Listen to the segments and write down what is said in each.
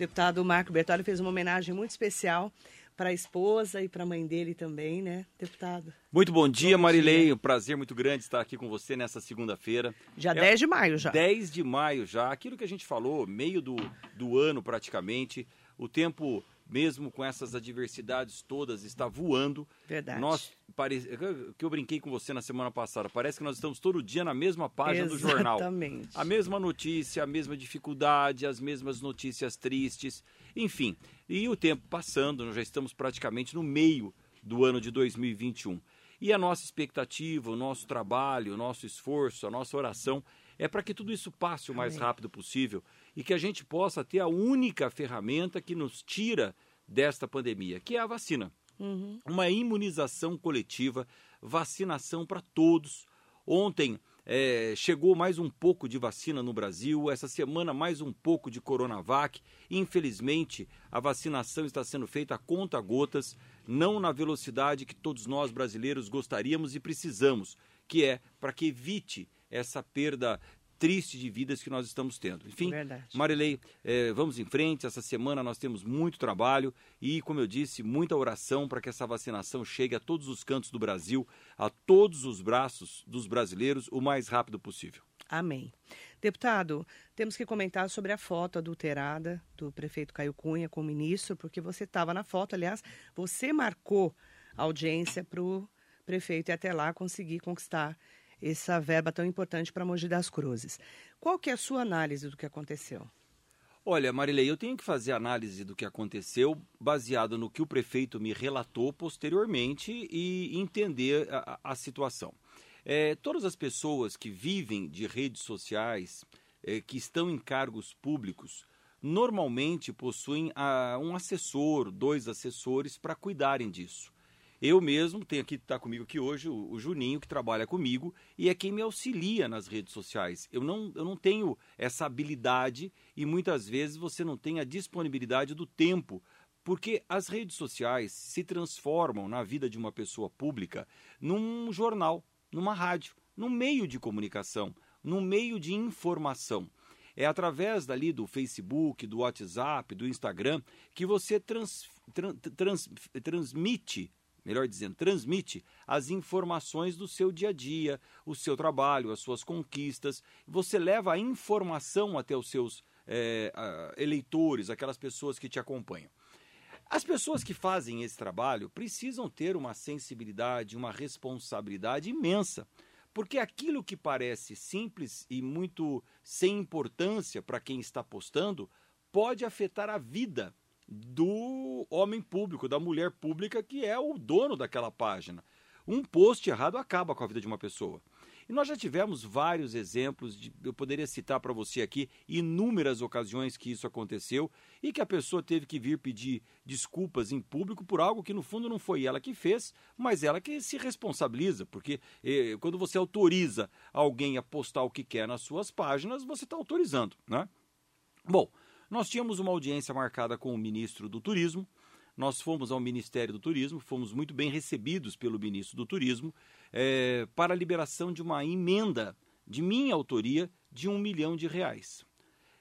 Deputado Marco Bertoli fez uma homenagem muito especial para a esposa e para a mãe dele também, né, deputado? Muito bom dia, bom Marilei. Dia. Um prazer muito grande estar aqui com você nessa segunda-feira. Já é 10 de maio já. 10 de maio já. Aquilo que a gente falou, meio do, do ano praticamente. O tempo mesmo com essas adversidades todas, está voando. Verdade. Nós, pare... que eu brinquei com você na semana passada, parece que nós estamos todo dia na mesma página Exatamente. do jornal. A mesma notícia, a mesma dificuldade, as mesmas notícias tristes, enfim. E o tempo passando, nós já estamos praticamente no meio do ano de 2021. E a nossa expectativa, o nosso trabalho, o nosso esforço, a nossa oração é para que tudo isso passe o mais Amém. rápido possível e que a gente possa ter a única ferramenta que nos tira desta pandemia, que é a vacina. Uhum. Uma imunização coletiva, vacinação para todos. Ontem é, chegou mais um pouco de vacina no Brasil, essa semana mais um pouco de Coronavac. Infelizmente, a vacinação está sendo feita a conta gotas, não na velocidade que todos nós brasileiros gostaríamos e precisamos, que é para que evite essa perda triste de vidas que nós estamos tendo. Enfim, Verdade. Marilei, é, vamos em frente. Essa semana nós temos muito trabalho e, como eu disse, muita oração para que essa vacinação chegue a todos os cantos do Brasil, a todos os braços dos brasileiros, o mais rápido possível. Amém. Deputado, temos que comentar sobre a foto adulterada do prefeito Caio Cunha com o ministro, porque você estava na foto, aliás, você marcou a audiência para o prefeito e até lá conseguir conquistar essa verba tão importante para Mogi das Cruzes. Qual que é a sua análise do que aconteceu? Olha, Marilei, eu tenho que fazer análise do que aconteceu baseado no que o prefeito me relatou posteriormente e entender a, a situação. É, todas as pessoas que vivem de redes sociais, é, que estão em cargos públicos, normalmente possuem a, um assessor, dois assessores para cuidarem disso. Eu mesmo tenho aqui, está comigo aqui hoje, o, o, Juninho, que trabalha comigo e é quem me auxilia nas redes sociais. Eu não, eu não tenho essa habilidade e muitas vezes você não tem a disponibilidade do tempo porque as redes sociais se transformam na vida de uma pessoa pública num jornal, numa rádio, num meio de comunicação, num meio de informação. É através dali do Facebook, do WhatsApp, do Instagram que você trans, trans, trans, transmite melhor dizendo, transmite as informações do seu dia a dia, o seu trabalho, as suas conquistas. Você leva a informação até os seus é, eleitores, aquelas pessoas que te acompanham. As pessoas que fazem esse trabalho precisam ter uma sensibilidade, uma responsabilidade imensa, porque aquilo que parece simples e muito sem importância para quem está postando pode afetar a vida do homem público, da mulher pública que é o dono daquela página. Um post errado acaba com a vida de uma pessoa. E nós já tivemos vários exemplos, de, eu poderia citar para você aqui inúmeras ocasiões que isso aconteceu e que a pessoa teve que vir pedir desculpas em público por algo que no fundo não foi ela que fez, mas ela que se responsabiliza, porque eh, quando você autoriza alguém a postar o que quer nas suas páginas, você está autorizando, né? Bom, nós tínhamos uma audiência marcada com o ministro do Turismo. Nós fomos ao Ministério do Turismo, fomos muito bem recebidos pelo ministro do Turismo é, para a liberação de uma emenda de minha autoria de um milhão de reais.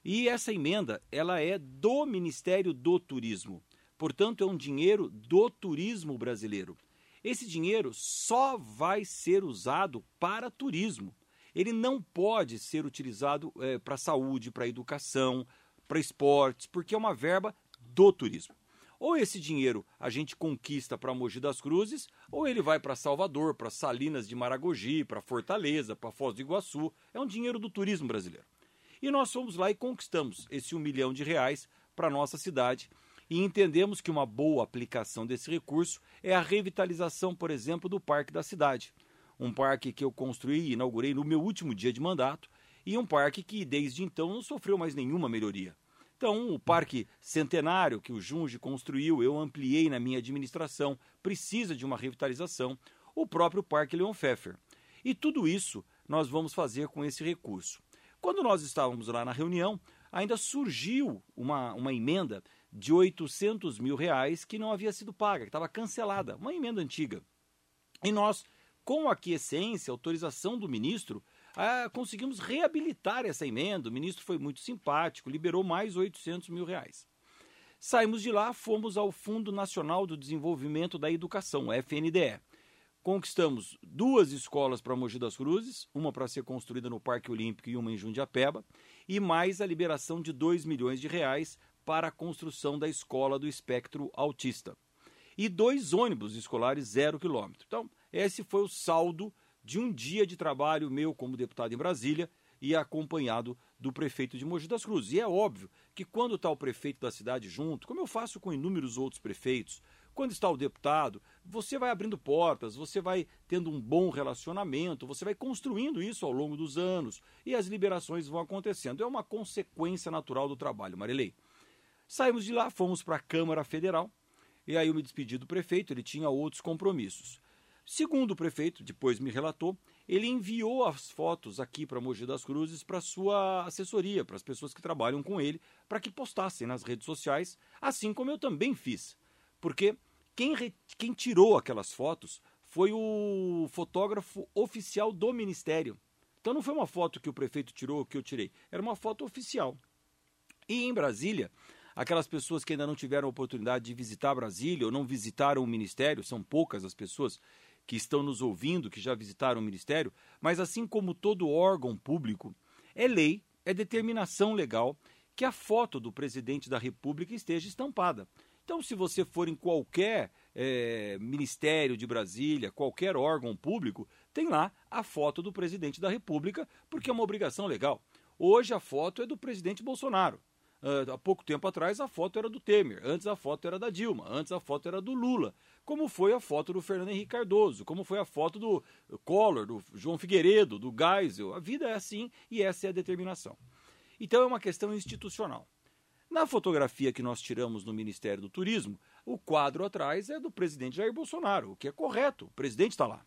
E essa emenda ela é do Ministério do Turismo. Portanto, é um dinheiro do turismo brasileiro. Esse dinheiro só vai ser usado para turismo. Ele não pode ser utilizado é, para saúde, para educação, para esportes, porque é uma verba do turismo. Ou esse dinheiro a gente conquista para Mogi das Cruzes, ou ele vai para Salvador, para Salinas de Maragogi, para Fortaleza, para Foz do Iguaçu. É um dinheiro do turismo brasileiro. E nós fomos lá e conquistamos esse um milhão de reais para nossa cidade e entendemos que uma boa aplicação desse recurso é a revitalização, por exemplo, do Parque da Cidade. Um parque que eu construí e inaugurei no meu último dia de mandato e um parque que desde então não sofreu mais nenhuma melhoria. Então, o Parque Centenário, que o Junge construiu, eu ampliei na minha administração, precisa de uma revitalização. O próprio Parque Leon Pfeffer. E tudo isso nós vamos fazer com esse recurso. Quando nós estávamos lá na reunião, ainda surgiu uma, uma emenda de 800 mil reais que não havia sido paga, que estava cancelada, uma emenda antiga. E nós, com aquiescência, autorização do ministro, ah, conseguimos reabilitar essa emenda. O ministro foi muito simpático, liberou mais 800 mil reais. Saímos de lá, fomos ao Fundo Nacional do Desenvolvimento da Educação, FNDE. Conquistamos duas escolas para Mogi das Cruzes, uma para ser construída no Parque Olímpico e uma em Jundiapeba, e mais a liberação de 2 milhões de reais para a construção da escola do espectro autista. E dois ônibus escolares zero quilômetro. Então, esse foi o saldo de um dia de trabalho meu como deputado em Brasília e acompanhado do prefeito de Mogi das Cruzes. E é óbvio que quando está o prefeito da cidade junto, como eu faço com inúmeros outros prefeitos, quando está o deputado, você vai abrindo portas, você vai tendo um bom relacionamento, você vai construindo isso ao longo dos anos e as liberações vão acontecendo. É uma consequência natural do trabalho, Marilei. Saímos de lá, fomos para a Câmara Federal e aí eu me despedi do prefeito, ele tinha outros compromissos. Segundo o prefeito, depois me relatou, ele enviou as fotos aqui para Mogi das Cruzes para sua assessoria, para as pessoas que trabalham com ele, para que postassem nas redes sociais, assim como eu também fiz. Porque quem, re... quem tirou aquelas fotos foi o fotógrafo oficial do ministério. Então não foi uma foto que o prefeito tirou que eu tirei, era uma foto oficial. E em Brasília, aquelas pessoas que ainda não tiveram oportunidade de visitar Brasília ou não visitaram o ministério, são poucas as pessoas que estão nos ouvindo, que já visitaram o Ministério, mas assim como todo órgão público, é lei, é determinação legal que a foto do presidente da República esteja estampada. Então, se você for em qualquer é, ministério de Brasília, qualquer órgão público, tem lá a foto do presidente da República, porque é uma obrigação legal. Hoje a foto é do presidente Bolsonaro. Uh, há pouco tempo atrás a foto era do Temer, antes a foto era da Dilma, antes a foto era do Lula, como foi a foto do Fernando Henrique Cardoso, como foi a foto do Collor, do João Figueiredo, do Geisel. A vida é assim e essa é a determinação. Então é uma questão institucional. Na fotografia que nós tiramos no Ministério do Turismo, o quadro atrás é do presidente Jair Bolsonaro, o que é correto, o presidente está lá.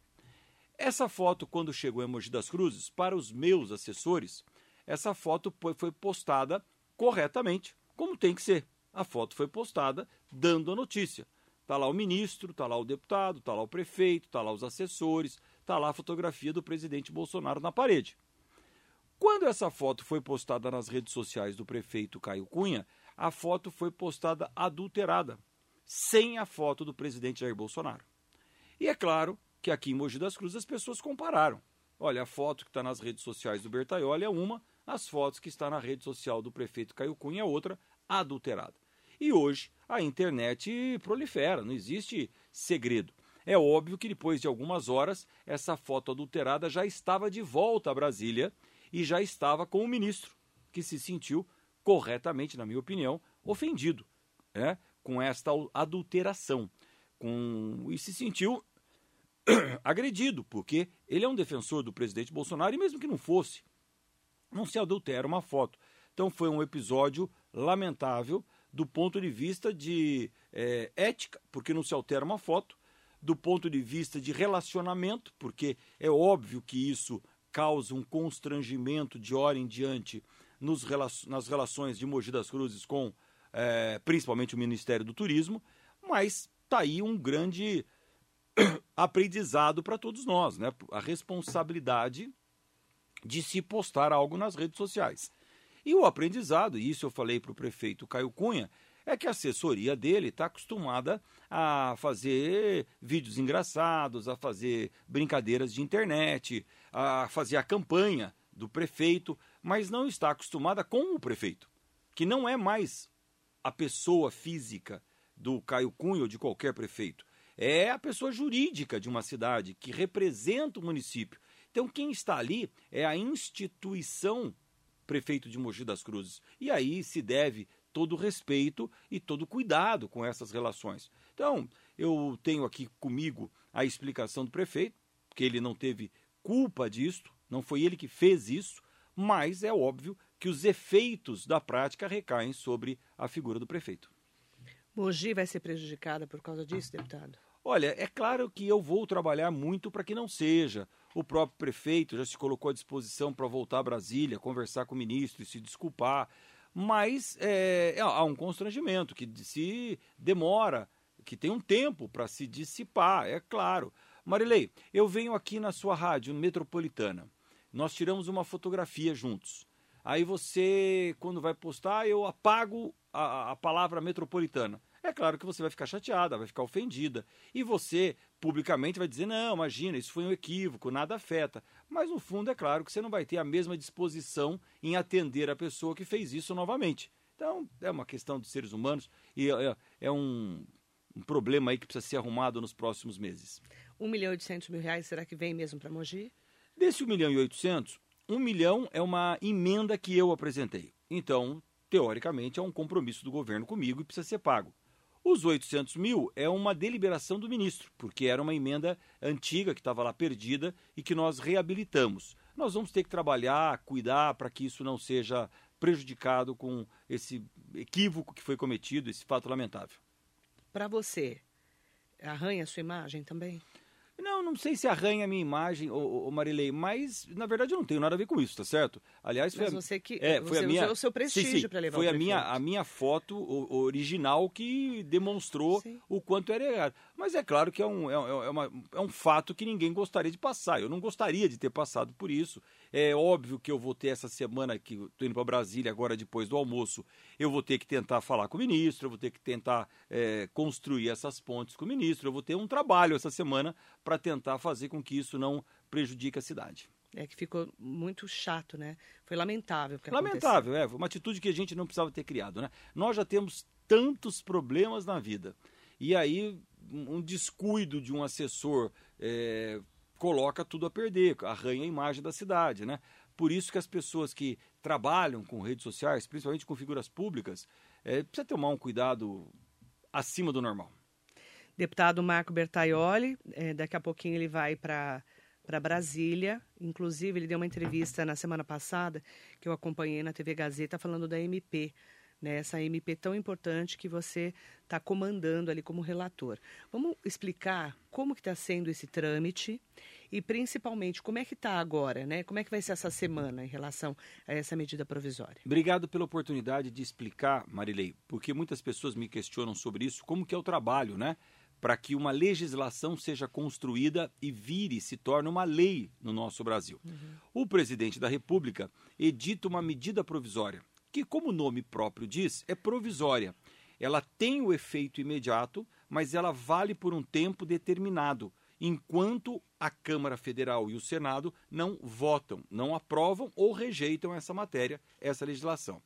Essa foto, quando chegou em Mogi das Cruzes, para os meus assessores, essa foto foi postada corretamente, como tem que ser. A foto foi postada dando a notícia. Está lá o ministro, está lá o deputado, está lá o prefeito, está lá os assessores, está lá a fotografia do presidente Bolsonaro na parede. Quando essa foto foi postada nas redes sociais do prefeito Caio Cunha, a foto foi postada adulterada, sem a foto do presidente Jair Bolsonaro. E é claro que aqui em Mogi das Cruzes as pessoas compararam. Olha, a foto que está nas redes sociais do Bertaioli é uma, as fotos que está na rede social do prefeito Caio Cunha é outra, adulterada. E hoje a internet prolifera, não existe segredo. É óbvio que depois de algumas horas, essa foto adulterada já estava de volta a Brasília e já estava com o ministro, que se sentiu corretamente, na minha opinião, ofendido né, com esta adulteração. Com... E se sentiu agredido, porque ele é um defensor do presidente Bolsonaro, e mesmo que não fosse, não se adultera uma foto. Então foi um episódio lamentável do ponto de vista de é, ética, porque não se altera uma foto, do ponto de vista de relacionamento, porque é óbvio que isso causa um constrangimento de hora em diante nos, nas relações de Mogi das Cruzes com é, principalmente o Ministério do Turismo, mas está aí um grande aprendizado para todos nós, né? A responsabilidade de se postar algo nas redes sociais. E o aprendizado, e isso eu falei para o prefeito Caio Cunha, é que a assessoria dele está acostumada a fazer vídeos engraçados, a fazer brincadeiras de internet, a fazer a campanha do prefeito, mas não está acostumada com o prefeito, que não é mais a pessoa física do Caio Cunha ou de qualquer prefeito. É a pessoa jurídica de uma cidade que representa o município. Então, quem está ali é a instituição prefeito de Mogi das Cruzes. E aí se deve todo respeito e todo cuidado com essas relações. Então, eu tenho aqui comigo a explicação do prefeito, que ele não teve culpa disto, não foi ele que fez isso, mas é óbvio que os efeitos da prática recaem sobre a figura do prefeito. Mogi vai ser prejudicada por causa disso, deputado? Olha, é claro que eu vou trabalhar muito para que não seja. O próprio prefeito já se colocou à disposição para voltar a Brasília, conversar com o ministro e se desculpar. Mas é, há um constrangimento que se demora, que tem um tempo para se dissipar, é claro. Marilei, eu venho aqui na sua rádio metropolitana. Nós tiramos uma fotografia juntos. Aí você, quando vai postar, eu apago a, a palavra metropolitana. É claro que você vai ficar chateada, vai ficar ofendida. E você, publicamente, vai dizer: não, imagina, isso foi um equívoco, nada afeta. Mas no fundo, é claro que você não vai ter a mesma disposição em atender a pessoa que fez isso novamente. Então, é uma questão dos seres humanos e é, é um, um, problema aí que precisa ser arrumado nos próximos meses. 1 milhão e 800 mil reais, será que vem mesmo para Mogi? Desse 1 milhão e 800, 1 milhão é uma emenda que eu apresentei. Então, teoricamente, é um compromisso do governo comigo e precisa ser pago. Os 800 mil é uma deliberação do ministro, porque era uma emenda antiga que estava lá perdida e que nós reabilitamos. Nós vamos ter que trabalhar, cuidar para que isso não seja prejudicado com esse equívoco que foi cometido, esse fato lamentável. Para você, arranha a sua imagem também? Não, não sei se arranha a minha imagem, ô, ô, Marilei, mas na verdade eu não tenho nada a ver com isso, tá certo? Aliás, foi mas você que é, foi a minha, o seu prestígio para levar Foi a minha, a minha foto original que demonstrou sim. o quanto era errado. Mas é claro que é um, é, é, uma, é um fato que ninguém gostaria de passar. Eu não gostaria de ter passado por isso. É óbvio que eu vou ter essa semana que estou indo para Brasília agora depois do almoço, eu vou ter que tentar falar com o ministro, eu vou ter que tentar é, construir essas pontes com o ministro, eu vou ter um trabalho essa semana para tentar fazer com que isso não prejudique a cidade. É que ficou muito chato, né? Foi lamentável. Lamentável, aconteceu. é. Uma atitude que a gente não precisava ter criado, né? Nós já temos tantos problemas na vida. E aí, um descuido de um assessor é, coloca tudo a perder, arranha a imagem da cidade, né? Por isso que as pessoas que trabalham com redes sociais, principalmente com figuras públicas, é, precisa tomar um cuidado acima do normal. Deputado Marco Bertaioli, é, daqui a pouquinho ele vai para para Brasília. Inclusive, ele deu uma entrevista na semana passada que eu acompanhei na TV Gazeta falando da MP, né, essa MP tão importante que você está comandando ali como relator. Vamos explicar como que está sendo esse trâmite e principalmente como é que está agora, né? Como é que vai ser essa semana em relação a essa medida provisória? Obrigado pela oportunidade de explicar, Marilei, porque muitas pessoas me questionam sobre isso, como que é o trabalho, né? Para que uma legislação seja construída e vire, se torne uma lei no nosso Brasil. Uhum. O presidente da República edita uma medida provisória que, como o nome próprio diz, é provisória. Ela tem o efeito imediato, mas ela vale por um tempo determinado, enquanto a Câmara Federal e o Senado não votam, não aprovam ou rejeitam essa matéria, essa legislação.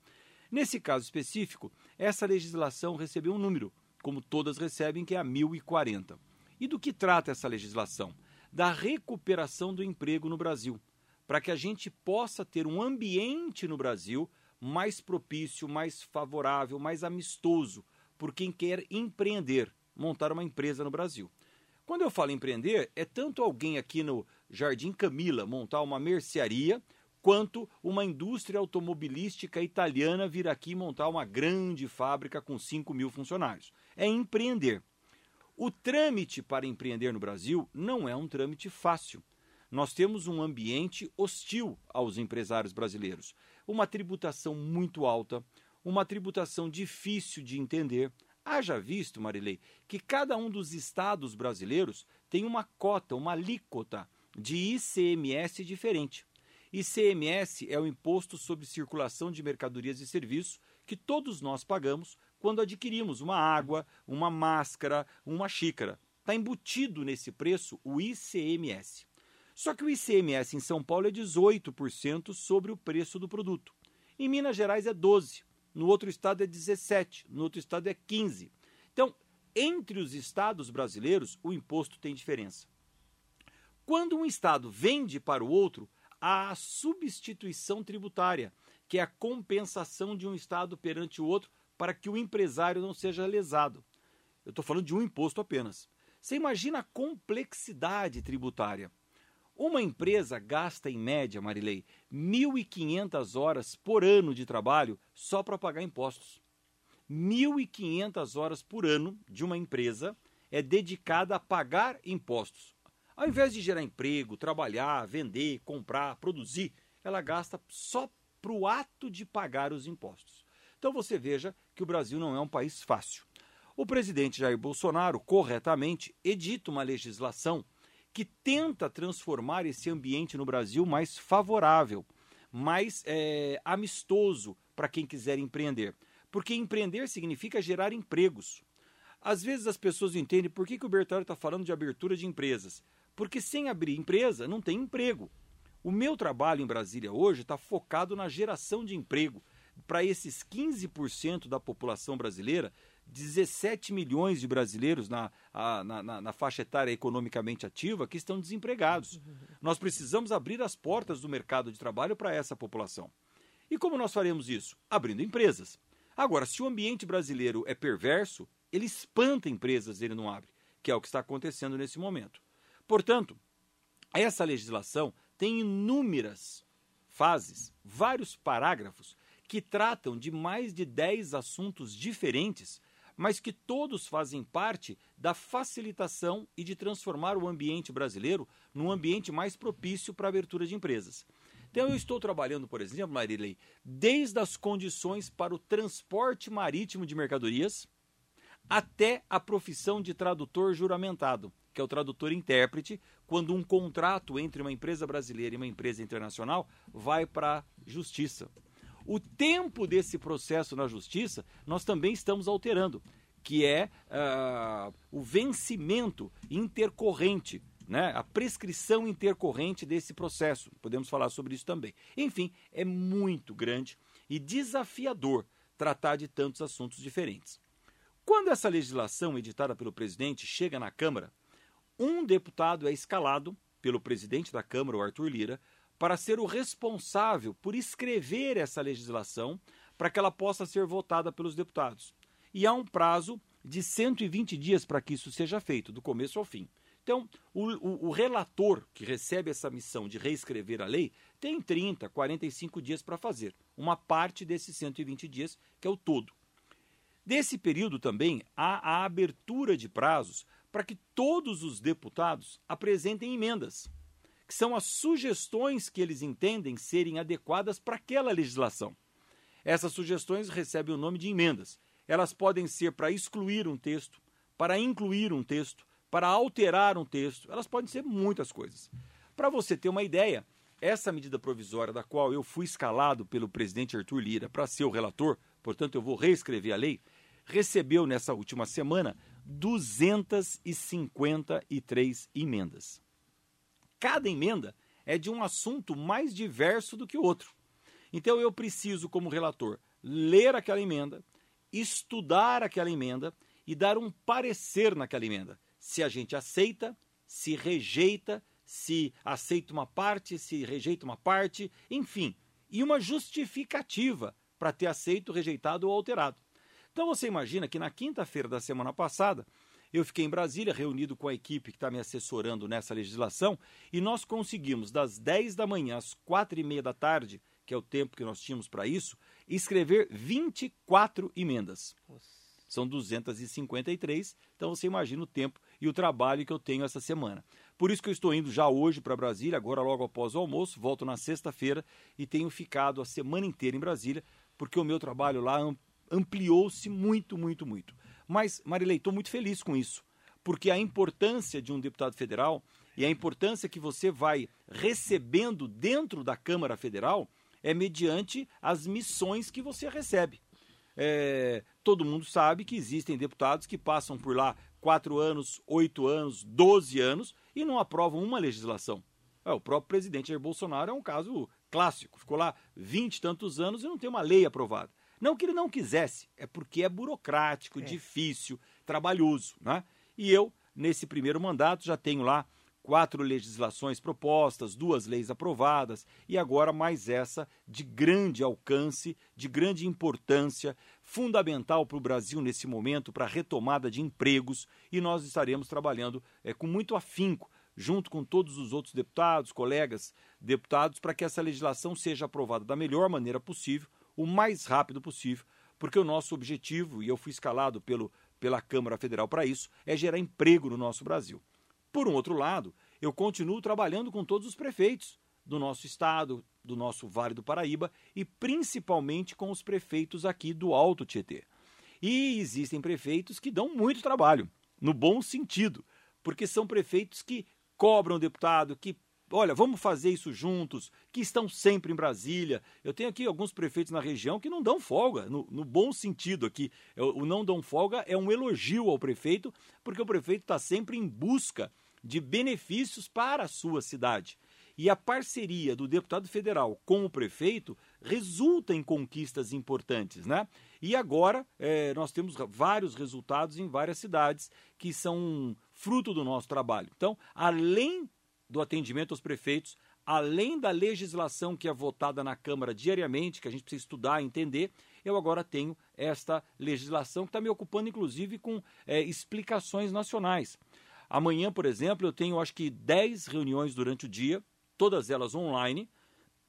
Nesse caso específico, essa legislação recebeu um número, como todas recebem, que é a 1040. E do que trata essa legislação? Da recuperação do emprego no Brasil, para que a gente possa ter um ambiente no Brasil mais propício, mais favorável, mais amistoso por quem quer empreender, montar uma empresa no Brasil. Quando eu falo empreender, é tanto alguém aqui no Jardim Camila montar uma mercearia, quanto uma indústria automobilística italiana vir aqui montar uma grande fábrica com 5 mil funcionários. É empreender. O trâmite para empreender no Brasil não é um trâmite fácil. Nós temos um ambiente hostil aos empresários brasileiros uma tributação muito alta, uma tributação difícil de entender. Haja visto, Marilei, que cada um dos estados brasileiros tem uma cota, uma alíquota de ICMS diferente. ICMS é o Imposto sobre Circulação de Mercadorias e Serviços que todos nós pagamos quando adquirimos uma água, uma máscara, uma xícara. Está embutido nesse preço o ICMS. Só que o ICMS em São Paulo é 18% sobre o preço do produto. Em Minas Gerais é 12%, no outro estado é 17%, no outro estado é 15%. Então, entre os estados brasileiros, o imposto tem diferença. Quando um estado vende para o outro, há a substituição tributária, que é a compensação de um estado perante o outro para que o empresário não seja lesado. Eu estou falando de um imposto apenas. Você imagina a complexidade tributária. Uma empresa gasta, em média, Marilei, 1.500 horas por ano de trabalho só para pagar impostos. 1.500 horas por ano de uma empresa é dedicada a pagar impostos. Ao invés de gerar emprego, trabalhar, vender, comprar, produzir, ela gasta só para o ato de pagar os impostos. Então você veja que o Brasil não é um país fácil. O presidente Jair Bolsonaro, corretamente, edita uma legislação que tenta transformar esse ambiente no Brasil mais favorável, mais é, amistoso para quem quiser empreender. Porque empreender significa gerar empregos. Às vezes as pessoas entendem por que, que o Bertolli está falando de abertura de empresas. Porque sem abrir empresa não tem emprego. O meu trabalho em Brasília hoje está focado na geração de emprego para esses 15% da população brasileira 17 milhões de brasileiros na, na, na, na, faixa etária economicamente ativa que estão desempregados. Nós precisamos abrir as portas do mercado de trabalho para essa população. E como nós faremos isso? Abrindo empresas. Agora, se o ambiente brasileiro é perverso, ele espanta empresas, ele não abre, que é o que está acontecendo nesse momento. Portanto, essa legislação tem inúmeras fases, vários parágrafos que tratam de mais de 10 assuntos diferentes mas que todos fazem parte da facilitação e de transformar o ambiente brasileiro num ambiente mais propício para a abertura de empresas. Então, eu estou trabalhando, por exemplo, Marilei, desde as condições para o transporte marítimo de mercadorias até a profissão de tradutor juramentado, que é o tradutor intérprete, quando um contrato entre uma empresa brasileira e uma empresa internacional vai para a justiça. O tempo desse processo na justiça nós também estamos alterando, que é uh, o vencimento intercorrente, né? a prescrição intercorrente desse processo. Podemos falar sobre isso também. Enfim, é muito grande e desafiador tratar de tantos assuntos diferentes. Quando essa legislação editada pelo presidente chega na Câmara, um deputado é escalado pelo presidente da Câmara, o Arthur Lira, para ser o responsável por escrever essa legislação para que ela possa ser votada pelos deputados. E há um prazo de 120 dias para que isso seja feito, do começo ao fim. Então, o, o, o, relator que recebe essa missão de reescrever a lei tem 30, 45 dias para fazer, uma parte desses 120 dias, que é o todo. Desse período também há a abertura de prazos para que todos os deputados apresentem emendas que são as sugestões que eles entendem serem adequadas para aquela legislação. Essas sugestões recebem o nome de emendas. Elas podem ser para excluir um texto, para incluir um texto, para alterar um texto, elas podem ser muitas coisas. Para você ter uma ideia, essa medida provisória da qual eu fui escalado pelo presidente Arthur Lira para ser o relator, portanto eu vou reescrever a lei, recebeu nessa última semana 253 emendas cada emenda é de um assunto mais diverso do que o outro. Então eu preciso, como relator, ler aquela emenda, estudar aquela emenda e dar um parecer naquela emenda. Se a gente aceita, se rejeita, se aceita uma parte, se rejeita uma parte, enfim, e uma justificativa para ter aceito, rejeitado ou alterado. Então você imagina que na quinta-feira da semana passada eu fiquei em Brasília, reunido com a equipe que está me assessorando nessa legislação, e nós conseguimos, das 10 da manhã às 4 e meia da tarde, que é o tempo que nós tínhamos para isso, escrever 24 emendas. Nossa. São 253, então você imagina o tempo e o trabalho que eu tenho essa semana. Por isso que eu estou indo já hoje para Brasília, agora logo após o almoço, volto na sexta-feira e tenho ficado a semana inteira em Brasília, porque o meu trabalho lá ampliou-se muito, muito, muito. Mas, Marilei, estou muito feliz com isso, porque a importância de um deputado federal e a importância que você vai recebendo dentro da Câmara Federal é mediante as missões que você recebe. É, todo mundo sabe que existem deputados que passam por lá quatro anos, oito anos, doze anos e não aprovam uma legislação. É, o próprio presidente Jair Bolsonaro é um caso clássico. Ficou lá vinte tantos anos e não tem uma lei aprovada. Não que ele não quisesse, é porque é burocrático, é. difícil, trabalhoso. Né? E eu, nesse primeiro mandato, já tenho lá quatro legislações propostas, duas leis aprovadas e agora mais essa de grande alcance, de grande importância, fundamental para o Brasil nesse momento, para a retomada de empregos e nós estaremos trabalhando é, com muito afinco, junto com todos os outros deputados, colegas deputados, para que essa legislação seja aprovada da melhor maneira possível o mais rápido possível, porque o nosso objetivo, e eu fui escalado pelo, pela Câmara Federal para isso, é gerar emprego no nosso Brasil. Por um outro lado, eu continuo trabalhando com todos os prefeitos do nosso estado, do nosso Vale do Paraíba e principalmente com os prefeitos aqui do Alto Tietê. E existem prefeitos que dão muito trabalho, no bom sentido, porque são prefeitos que cobram deputado, que olha, vamos fazer isso juntos, que estão sempre em Brasília. Eu tenho aqui alguns prefeitos na região que não dão folga, no, no bom sentido aqui. O não dão folga é um elogio ao prefeito, porque o prefeito está sempre em busca de benefícios para a sua cidade. E a parceria do deputado federal com o prefeito resulta em conquistas importantes, né? E agora é, nós temos vários resultados em várias cidades que são fruto do nosso trabalho. Então, além do atendimento aos prefeitos, além da legislação que é votada na Câmara diariamente, que a gente precisa estudar entender, eu agora tenho esta legislação que está me ocupando, inclusive, com é, explicações nacionais. Amanhã, por exemplo, eu tenho acho que 10 reuniões durante o dia todas elas online,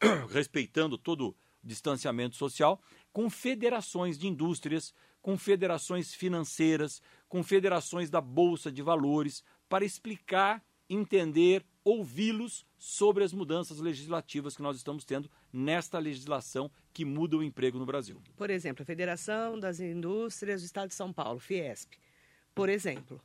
respeitando todo o distanciamento social, com federações de indústrias, com federações financeiras, com federações da Bolsa de Valores, para explicar, entender, ouvi-los sobre as mudanças legislativas que nós estamos tendo nesta legislação que muda o emprego no Brasil. Por exemplo, a Federação das Indústrias do Estado de São Paulo, Fiesp. Por exemplo,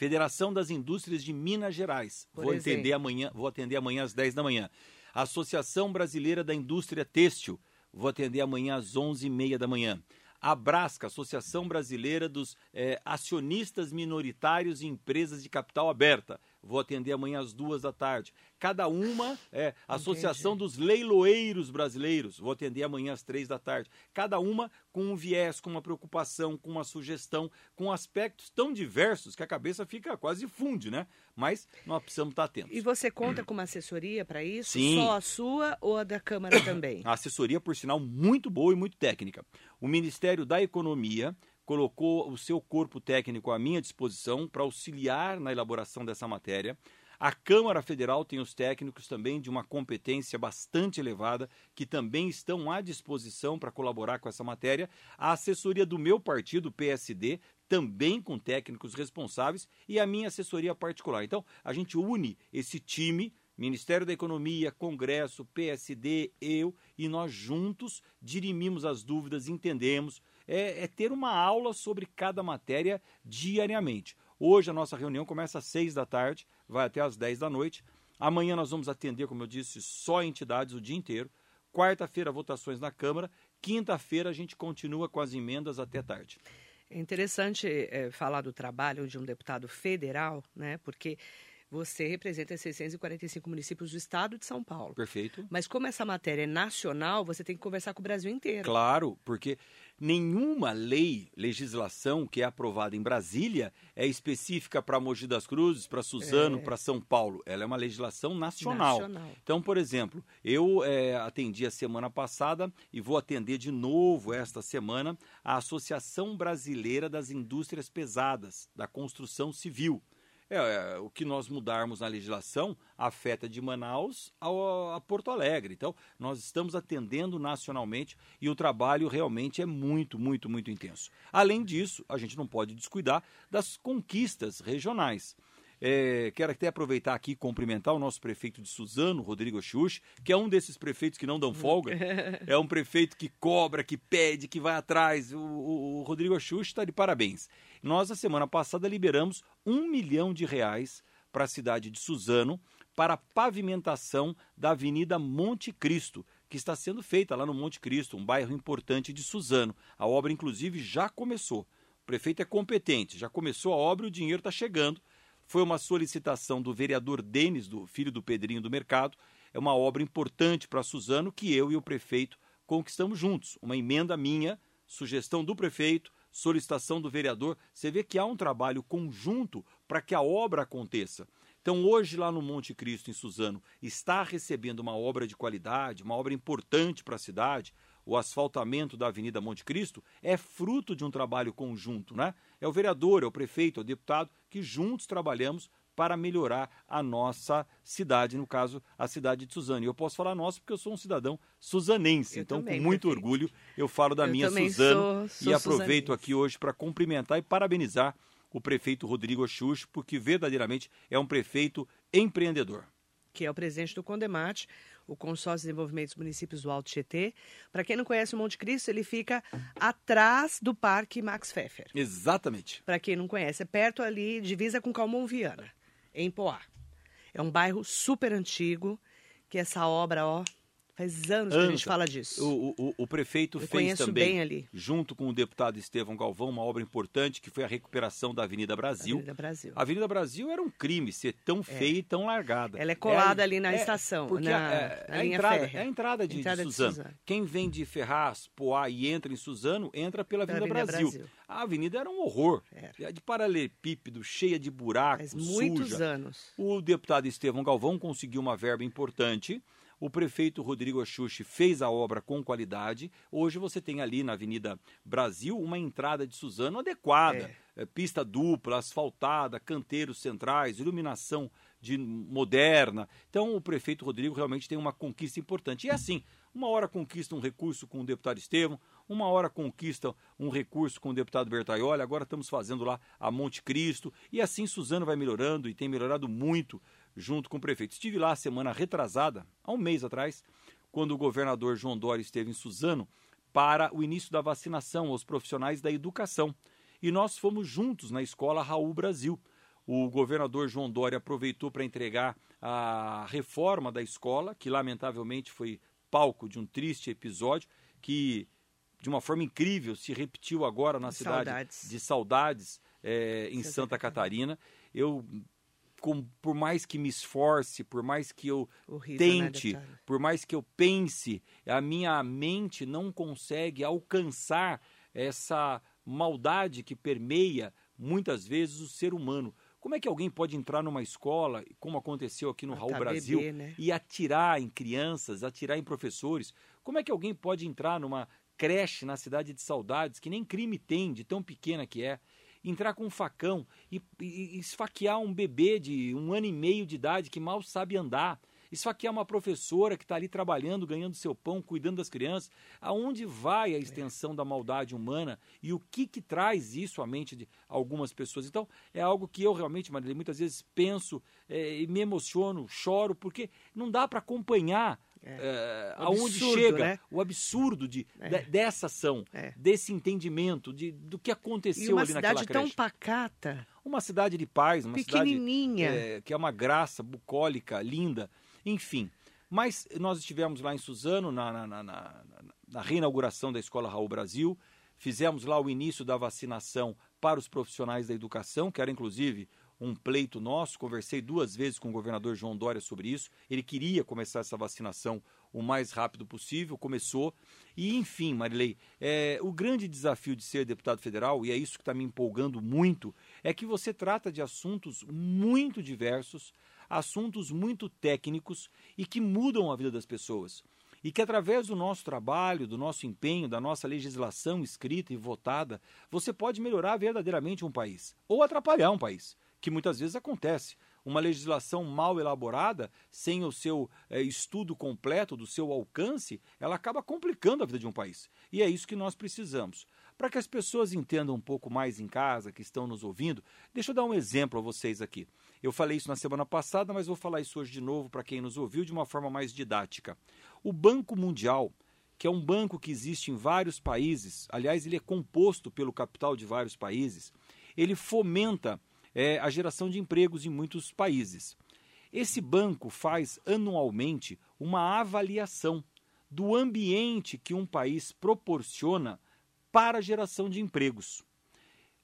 Federação das Indústrias de Minas Gerais. Por vou exemplo. atender amanhã, vou atender amanhã às 10 da manhã. Associação Brasileira da Indústria Têxtil. Vou atender amanhã às 11h30 da manhã. A Brasca, Associação Brasileira dos é, Acionistas Minoritários e Empresas de Capital Aberta. Vou atender amanhã às duas da tarde. Cada uma é Associação Entendi. dos Leiloeiros Brasileiros. Vou atender amanhã às três da tarde. Cada uma com um viés, com uma preocupação, com uma sugestão, com aspectos tão diversos que a cabeça fica quase funde, né? Mas nós precisamos estar atentos. E você conta com uma assessoria para isso? Sim. Só a sua ou a da Câmara também? A assessoria, por sinal, muito boa e muito técnica. O Ministério da Economia colocou o seu corpo técnico à minha disposição para auxiliar na elaboração dessa matéria. A Câmara Federal tem os técnicos também de uma competência bastante elevada, que também estão à disposição para colaborar com essa matéria. A assessoria do meu partido, PSD, também com técnicos responsáveis, e a minha assessoria particular. Então, a gente une esse time Ministério da Economia, Congresso, PSD, eu, e nós juntos dirimimos as dúvidas, entendemos, é, é ter uma aula sobre cada matéria diariamente. Hoje a nossa reunião começa às seis da tarde, vai até às dez da noite. Amanhã nós vamos atender, como eu disse, só entidades o dia inteiro. Quarta-feira, votações na Câmara. Quinta-feira, a gente continua com as emendas até tarde. É interessante é, falar do trabalho de um deputado federal, né? Porque você representa 645 municípios do estado de São Paulo. Perfeito. Mas como essa matéria é nacional, você tem que conversar com o Brasil inteiro. Claro, porque nenhuma lei, legislação que é aprovada em Brasília é específica para Mogi das Cruzes, para Suzano, é. para São Paulo. Ela é uma legislação nacional. nacional. Então, por exemplo, eu é, atendi a semana passada e vou atender de novo esta semana a Associação Brasileira das Indústrias Pesadas, da Construção Civil. É, é, o que nós mudarmos na legislação afeta de Manaus ao, a Porto Alegre. Então, nós estamos atendendo nacionalmente e o trabalho realmente é muito, muito, muito intenso. Além disso, a gente não pode descuidar das conquistas regionais. É, quero até aproveitar aqui e cumprimentar o nosso prefeito de Suzano, Rodrigo Xuxa, que é um desses prefeitos que não dão folga. é um prefeito que cobra, que pede, que vai atrás. O, o, o Rodrigo Xuxa está de parabéns. Nós, na semana passada, liberamos um milhão de reais para a cidade de Suzano para a pavimentação da Avenida Monte Cristo, que está sendo feita lá no Monte Cristo, um bairro importante de Suzano. A obra, inclusive, já começou. O prefeito é competente, já começou a obra e o dinheiro está chegando foi uma solicitação do vereador Denis, do filho do Pedrinho do Mercado. É uma obra importante para Suzano que eu e o prefeito conquistamos juntos. Uma emenda minha, sugestão do prefeito, solicitação do vereador. Você vê que há um trabalho conjunto para que a obra aconteça. Então, hoje, lá no Monte Cristo, em Suzano, está recebendo uma obra de qualidade, uma obra importante para a cidade, o asfaltamento da Avenida Monte Cristo, é fruto de um trabalho conjunto, né? É o vereador, é o prefeito, é o deputado, que juntos trabalhamos para melhorar a nossa cidade, no caso, a cidade de Suzano. E eu posso falar nossa porque eu sou um cidadão suzanense, eu então também, com muito prefeito. orgulho eu falo da eu minha Suzano sou, sou e aproveito suzanense. aqui hoje para cumprimentar e parabenizar o prefeito Rodrigo Xuxo, porque verdadeiramente é um prefeito empreendedor. Que é o presidente do Condemate, o Consórcio de Desenvolvimento dos Municípios do Alto Tietê. Para quem não conhece o Monte Cristo, ele fica atrás do Parque Max Pfeffer. Exatamente. Para quem não conhece, é perto ali, divisa com Calmon Viana, em Poá. É um bairro super antigo, que essa obra, ó, Faz anos, que a gente fala disso. O, o, o prefeito Eu fez também, junto com o deputado Estevão Galvão, uma obra importante que foi a recuperação da Avenida Brasil. Avenida Brasil. A Avenida Brasil era um crime ser tão feia e tão largada. Ela é colada É- ali na é- estação, Porque na- é, na é a entrada, férrea. é a entrada de, de Entrada de Suzano. Suzano. Quem vem de Ferraz, Poá e entra em Suzano, entra pela Pela Avenida, Avenida Brasil. Brasil. A avenida era um horror. Era. De paralelepípedo, cheia de buracos, Faz muitos suja. anos. O deputado Estevão Galvão conseguiu uma verba importante. O prefeito Rodrigo Axuxi fez a obra com qualidade. Hoje você tem ali na Avenida Brasil uma entrada de Suzano adequada. É, pista dupla, asfaltada, canteiros centrais, iluminação de moderna. Então o prefeito Rodrigo realmente tem uma conquista importante. E é assim, uma hora conquista um recurso com o deputado Estevão, uma hora conquista um recurso com o deputado Bertaioli, agora estamos fazendo lá a Monte Cristo, e assim Suzano vai melhorando e tem melhorado muito junto com o prefeito. Estive lá semana retrasada, há um mês atrás, quando o governador João Dória esteve em Suzano para o início da vacinação aos profissionais da educação. E nós fomos juntos na escola Raul Brasil. O governador João Dória aproveitou para entregar a reforma da escola, que lamentavelmente foi palco de um triste episódio que de uma forma incrível se repetiu agora na cidade Saudades. de Saudades, eh, em Santa Santa Catarina. Eu, com- por mais que me esforce, por mais que eu Horrível, né, tente, deputado? por mais que eu pense, a minha mente não consegue alcançar essa maldade que permeia muitas vezes o ser humano. Como é que alguém pode entrar numa escola, como aconteceu aqui no Raul Matar Brasil, bebê, né? e atirar em crianças, atirar em professores? Como é que alguém pode entrar numa creche na cidade de Saudades, que nem crime tem, de tão pequena que é? Entrar com um facão e, e- esfaquear um bebê de um ano e meio de idade que mal sabe andar. Esfaquear uma professora que está ali trabalhando, ganhando seu pão, cuidando das crianças. Aonde vai a extensão da maldade humana e o que, que traz isso à mente de algumas pessoas? Então, é algo que eu realmente, Marília, muitas vezes penso eh, e me emociono, choro, porque não dá para acompanhar eh, O aonde absurdo, chega né? o absurdo de, É. de- dessa ação, É. desse entendimento, de, do que aconteceu uma ali naquela cidade tão creche. pacata, Uma cidade de paz, uma cidade pequenininha. é, que é uma graça bucólica, linda, enfim. Mas nós estivemos lá em Suzano, na, na, na, na- na reinauguração da Escola Raul Brasil, fizemos lá o início da vacinação para os profissionais da educação, que era inclusive um pleito nosso. Conversei duas vezes com o governador João Dória sobre isso. Ele queria começar essa vacinação o mais rápido possível, começou. E, enfim, Marilei, é, o grande desafio de ser deputado federal, e é isso que está me empolgando muito, é que você trata de assuntos muito diversos, assuntos muito técnicos e que mudam a vida das pessoas. E que através do nosso trabalho, do nosso empenho, da nossa legislação escrita e votada, você pode melhorar verdadeiramente um país ou atrapalhar um país, que muitas vezes acontece. Uma legislação mal elaborada, sem o seu eh, estudo completo do seu alcance, ela acaba complicando a vida de um país. E é isso que nós precisamos. Para que as pessoas entendam um pouco mais em casa, que estão nos ouvindo, deixa eu dar um exemplo a vocês aqui. Eu falei isso na semana passada, mas vou falar isso hoje de novo para quem nos ouviu de uma forma mais didática. O Banco Mundial, que é um banco que existe em vários países, aliás, ele é composto pelo capital de vários países, ele fomenta eh, a geração de empregos em muitos países. Esse banco faz anualmente uma avaliação do ambiente que um país proporciona para a geração de empregos.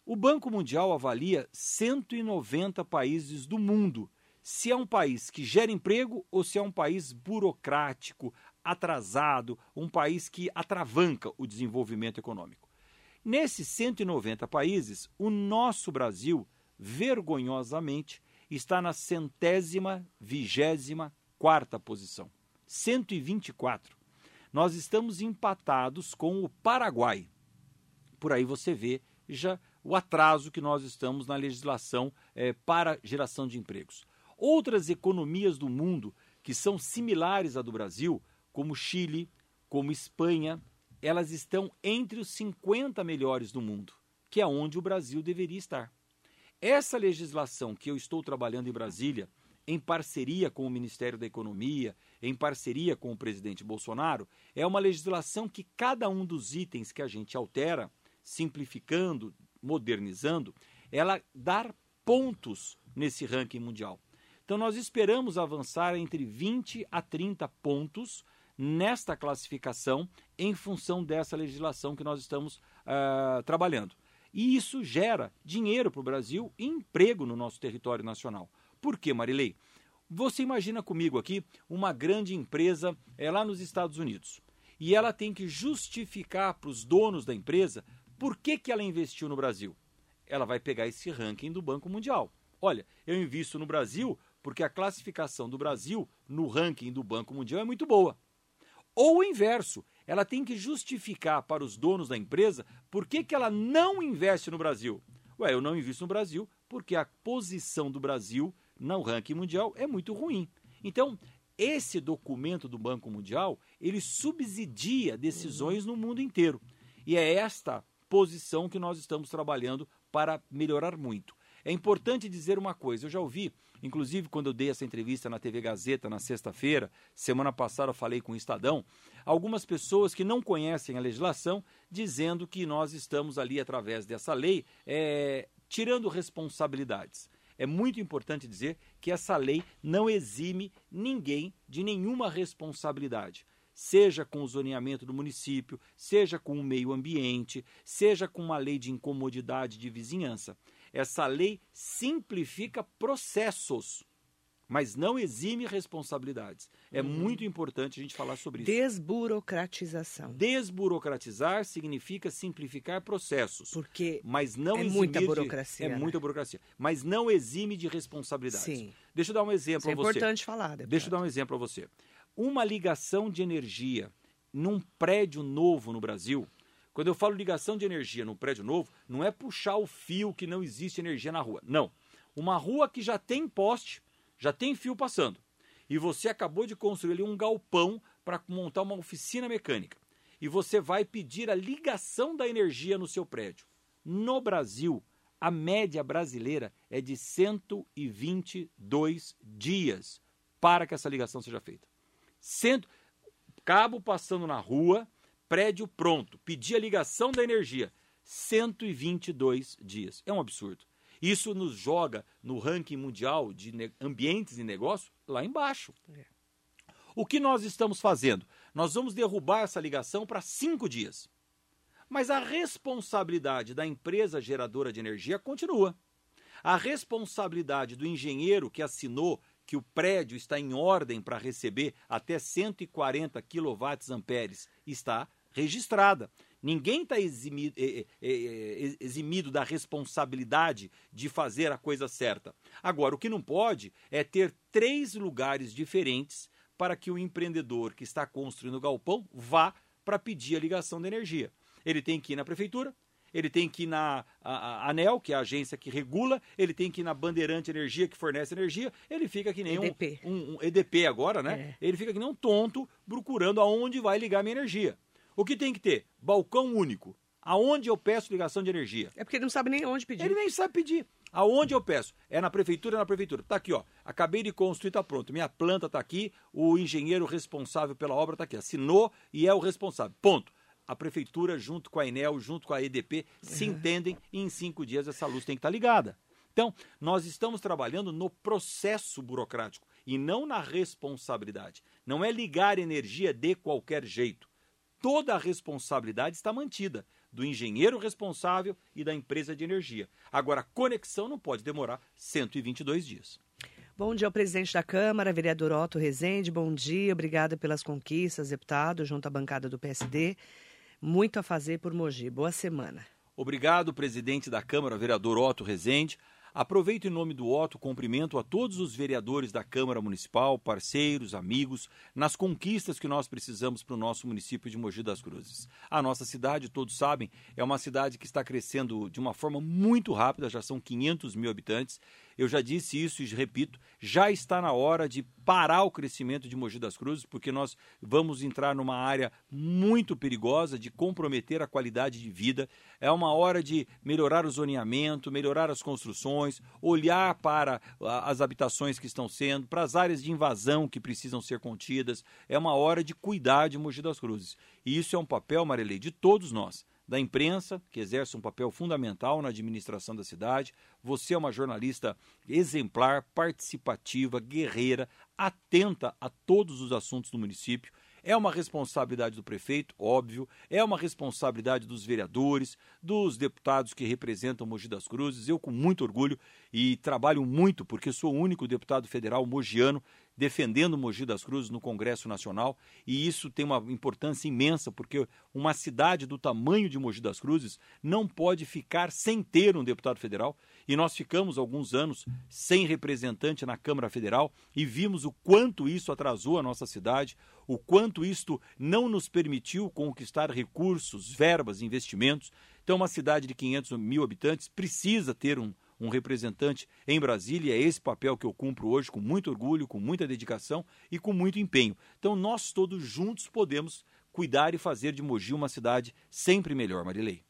O Banco Mundial avalia 190 países do mundo, se é um país que gera emprego ou se é um país burocrático, atrasado, um país que atravanca o desenvolvimento econômico. Nesses 190 países, o nosso Brasil, vergonhosamente, está na centésima, vigésima quarta posição. 124. Nós estamos empatados com o Paraguai. Por aí você vê já o atraso que nós estamos na legislação eh, para geração de empregos. Outras economias do mundo que são similares à do Brasil, como Chile, como Espanha, elas estão entre os 50 melhores do mundo, que é onde o Brasil deveria estar. Essa legislação que eu estou trabalhando em Brasília, em parceria com o Ministério da Economia, em parceria com o presidente Bolsonaro, é uma legislação que cada um dos itens que a gente altera, simplificando, modernizando, ela dá pontos nesse ranking mundial. Então nós esperamos avançar entre 20 a 30 pontos nesta classificação em função dessa legislação que nós estamos uh, trabalhando. E isso gera dinheiro para o Brasil e emprego no nosso território nacional. Por quê, Marilei? Você imagina comigo aqui uma grande empresa é, lá nos Estados Unidos e ela tem que justificar para os donos da empresa por que, que ela investiu no Brasil. Ela vai pegar esse ranking do Banco Mundial. Olha, eu invisto no Brasil porque a classificação do Brasil no ranking do Banco Mundial é muito boa. Ou o inverso, ela tem que justificar para os donos da empresa por que, que ela não investe no Brasil. Ué, eu não invisto no Brasil porque a posição do Brasil no ranking mundial é muito ruim. Então, esse documento do Banco Mundial, ele subsidia decisões no mundo inteiro. E é esta posição que nós estamos trabalhando para melhorar muito. É importante dizer uma coisa, eu já ouvi, inclusive quando eu dei essa entrevista na TV Gazeta na sexta-feira, semana passada eu falei com o Estadão, algumas pessoas que não conhecem a legislação dizendo que nós estamos ali, através dessa lei, é, tirando responsabilidades. É muito importante dizer que essa lei não exime ninguém de nenhuma responsabilidade seja com o zoneamento do município, seja com o meio ambiente, seja com uma lei de incomodidade de vizinhança. Essa lei simplifica processos, mas não exime responsabilidades. É uhum. muito importante a gente falar sobre isso. Desburocratização. Desburocratizar significa simplificar processos. Porque mas não é muita burocracia. De, é né? muita burocracia. Mas não exime de responsabilidades. Sim. Deixa eu dar um exemplo Isso a você. É importante falar. Deputado. Deixa eu dar um exemplo a você. Uma ligação de energia num prédio novo no Brasil quando eu falo ligação de energia no prédio novo, não é puxar o fio que não existe energia na rua. Não. Uma rua que já tem poste, já tem fio passando. E você acabou de construir ali um galpão para montar uma oficina mecânica. E você vai pedir a ligação da energia no seu prédio. No Brasil, a média brasileira é de 122 dias para que essa ligação seja feita. Cento... Cabo passando na rua, prédio pronto, pedir a ligação da energia, 122 dias. É um absurdo. Isso nos joga no ranking mundial de ambientes e negócios lá embaixo. É. O que nós estamos fazendo? Nós vamos derrubar essa ligação para cinco dias. Mas a responsabilidade da empresa geradora de energia continua. A responsabilidade do engenheiro que assinou que o prédio está em ordem para receber até 140 kWh está registrada. Ninguém está eximido, é, é, eximido da responsabilidade de fazer a coisa certa. Agora, o que não pode é ter três lugares diferentes para que o empreendedor que está construindo o galpão vá para pedir a ligação de energia. Ele tem que ir na prefeitura, ele tem que ir na ANEL, que é a agência que regula, ele tem que ir na Bandeirante Energia, que fornece energia, ele fica que nem EDP. Um, um, um EDP agora, né? É. Ele fica que nem um tonto procurando aonde vai ligar a minha energia. O que tem que ter? Balcão único. Aonde eu peço ligação de energia? É porque ele não sabe nem onde pedir. Ele nem sabe pedir. Aonde eu peço? É na prefeitura, é na prefeitura. Tá aqui, ó. Acabei de construir, tá pronto. Minha planta tá aqui, o engenheiro responsável pela obra tá aqui. Assinou e é o responsável. Ponto. A prefeitura, junto com a Enel, junto com a EDP, se uhum. entendem e em cinco dias essa luz tem que estar tá ligada. Então, nós estamos trabalhando no processo burocrático e não na responsabilidade. Não é ligar energia de qualquer jeito toda a responsabilidade está mantida do engenheiro responsável e da empresa de energia. Agora, a conexão não pode demorar 122 dias. Bom dia ao presidente da Câmara, vereador Otto Rezende. Bom dia, obrigada pelas conquistas, deputado, junto à bancada do PSD. Muito a fazer por Mogi. Boa semana. Obrigado, presidente da Câmara, vereador Otto Rezende. Aproveito em nome do Otto, cumprimento a todos os vereadores da Câmara Municipal, parceiros, amigos, nas conquistas que nós precisamos para o nosso município de Mogi das Cruzes. A nossa cidade, todos sabem, é uma cidade que está crescendo de uma forma muito rápida, já são 500 mil habitantes, eu já disse isso e repito, já está na hora de parar o crescimento de Mogi das Cruzes, porque nós vamos entrar numa área muito perigosa de comprometer a qualidade de vida. É uma hora de melhorar o zoneamento, melhorar as construções, olhar para as habitações que estão sendo, para as áreas de invasão que precisam ser contidas. É uma hora de cuidar de Mogi das Cruzes. E isso é um papel, Marilei, de todos nós da imprensa, que exerce um papel fundamental na administração da cidade. Você é uma jornalista exemplar, participativa, guerreira, atenta a todos os assuntos do município. É uma responsabilidade do prefeito, óbvio, é uma responsabilidade dos vereadores, dos deputados que representam Mogi das Cruzes. Eu, com muito orgulho, e trabalho muito porque sou o único deputado federal mogiano defendendo Mogi das Cruzes no Congresso Nacional, e isso tem uma importância imensa, porque uma cidade do tamanho de Mogi das Cruzes não pode ficar sem ter um deputado federal, e nós ficamos alguns anos sem representante na Câmara Federal e vimos o quanto isso atrasou a nossa cidade, o quanto isto não nos permitiu conquistar recursos, verbas, investimentos. Então, uma cidade de 500 mil habitantes precisa ter um, um representante em Brasília. É esse papel que eu cumpro hoje com muito orgulho, com muita dedicação e com muito empenho. Então, nós todos juntos podemos cuidar e fazer de Mogi uma cidade sempre melhor, Marilei.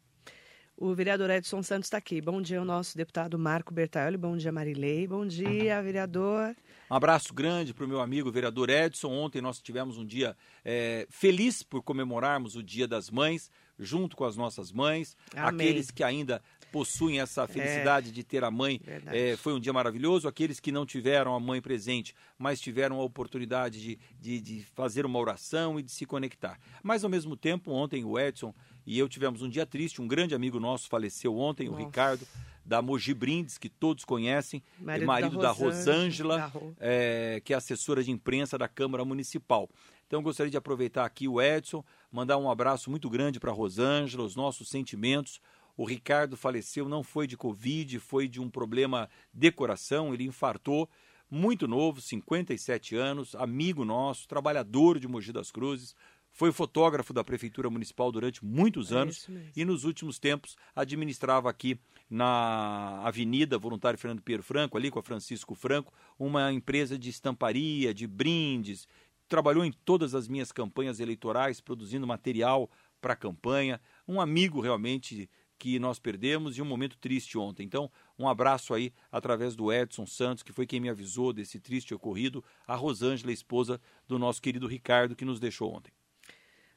O vereador Edson Santos está aqui. Bom dia, o nosso deputado Marco Bertaioli. Bom dia, Marilei. Bom dia, vereador. Um abraço grande para o meu amigo vereador Edson. Ontem nós tivemos um dia é, feliz por comemorarmos o Dia das Mães, junto com as nossas mães. Amém. Aqueles que ainda possuem essa felicidade é, de ter a mãe. É, foi um dia maravilhoso. Aqueles que não tiveram a mãe presente, mas tiveram a oportunidade de, de, de fazer uma oração e de se conectar. Mas, ao mesmo tempo, ontem o Edson e eu tivemos um dia triste. Um grande amigo nosso faleceu ontem, Nossa. o Ricardo, da Mogi Brindes, que todos conhecem, marido, marido da, Rosângela, é, que é assessora de imprensa da Câmara Municipal. Então, gostaria de aproveitar aqui o Edson, mandar um abraço muito grande para a Rosângela, os nossos sentimentos. O Ricardo faleceu, não foi de Covid, foi de um problema de coração, ele infartou, muito novo, 57 anos, amigo nosso, trabalhador de Mogi das Cruzes, foi fotógrafo da Prefeitura Municipal durante muitos é anos e nos últimos tempos administrava aqui na Avenida Voluntário Fernando Pinheiro Franco, ali com a Francisco Franco, uma empresa de estamparia, de brindes. Trabalhou em todas as minhas campanhas eleitorais, produzindo material para a campanha. Um amigo realmente que nós perdemos e um momento triste ontem. Então, um abraço aí através do Edson Santos, que foi quem me avisou desse triste ocorrido, a Rosângela, esposa do nosso querido Ricardo, que nos deixou ontem.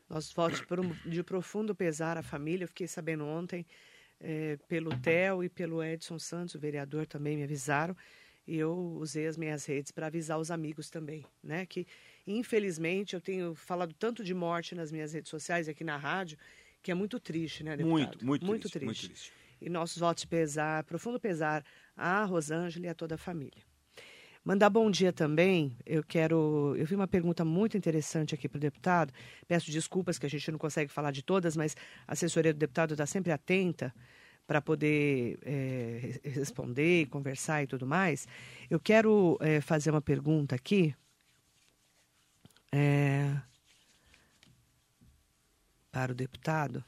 Nossos votos de profundo pesar à família. Eu fiquei sabendo ontem é, pelo Theo e pelo Edson Santos, o vereador também me avisaram. E eu usei as minhas redes para avisar os amigos também, né? Que infelizmente eu tenho falado tanto de morte nas minhas redes sociais e aqui na rádio que é muito triste, né, deputado? Muito, muito, muito triste, triste. Muito triste. E nossos votos pesar, profundo pesar à Rosângela e a toda a família. Mandar bom dia também. Eu quero. Eu vi uma pergunta muito interessante aqui para o deputado. Peço desculpas que a gente não consegue falar de todas, mas a assessoria do deputado está sempre atenta para poder é, responder, conversar e tudo mais. Eu quero é, fazer uma pergunta aqui. É, para o deputado.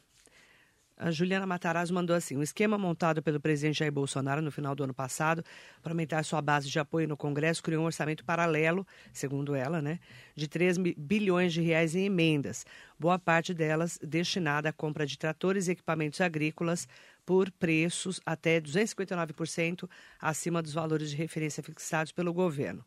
A Juliana Matarazzo mandou assim: um esquema montado pelo presidente Jair Bolsonaro no final do ano passado para aumentar sua base de apoio no Congresso criou um orçamento paralelo, segundo ela, né, de 3 bilhões de reais em emendas, boa parte delas destinada à compra de tratores e equipamentos agrícolas por preços até 259% acima dos valores de referência fixados pelo governo.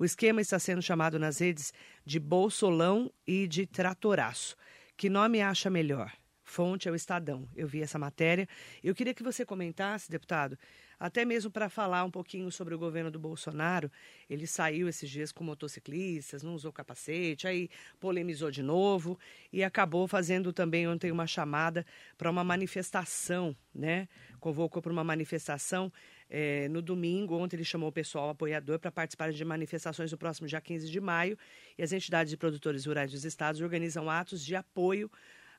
O esquema está sendo chamado nas redes de Bolsolão e de Tratoraço. Que nome acha melhor? Fonte é o Estadão. Eu vi essa matéria. Eu queria que você comentasse, deputado, até mesmo para falar um pouquinho sobre o governo do Bolsonaro. Ele saiu esses dias com motociclistas, não usou capacete, aí polemizou de novo e acabou fazendo também ontem uma chamada para uma manifestação, né? Convocou para uma manifestação é, no domingo, ontem ele chamou o pessoal apoiador para participar de manifestações no próximo dia 15 de maio. E as entidades de produtores rurais dos estados organizam atos de apoio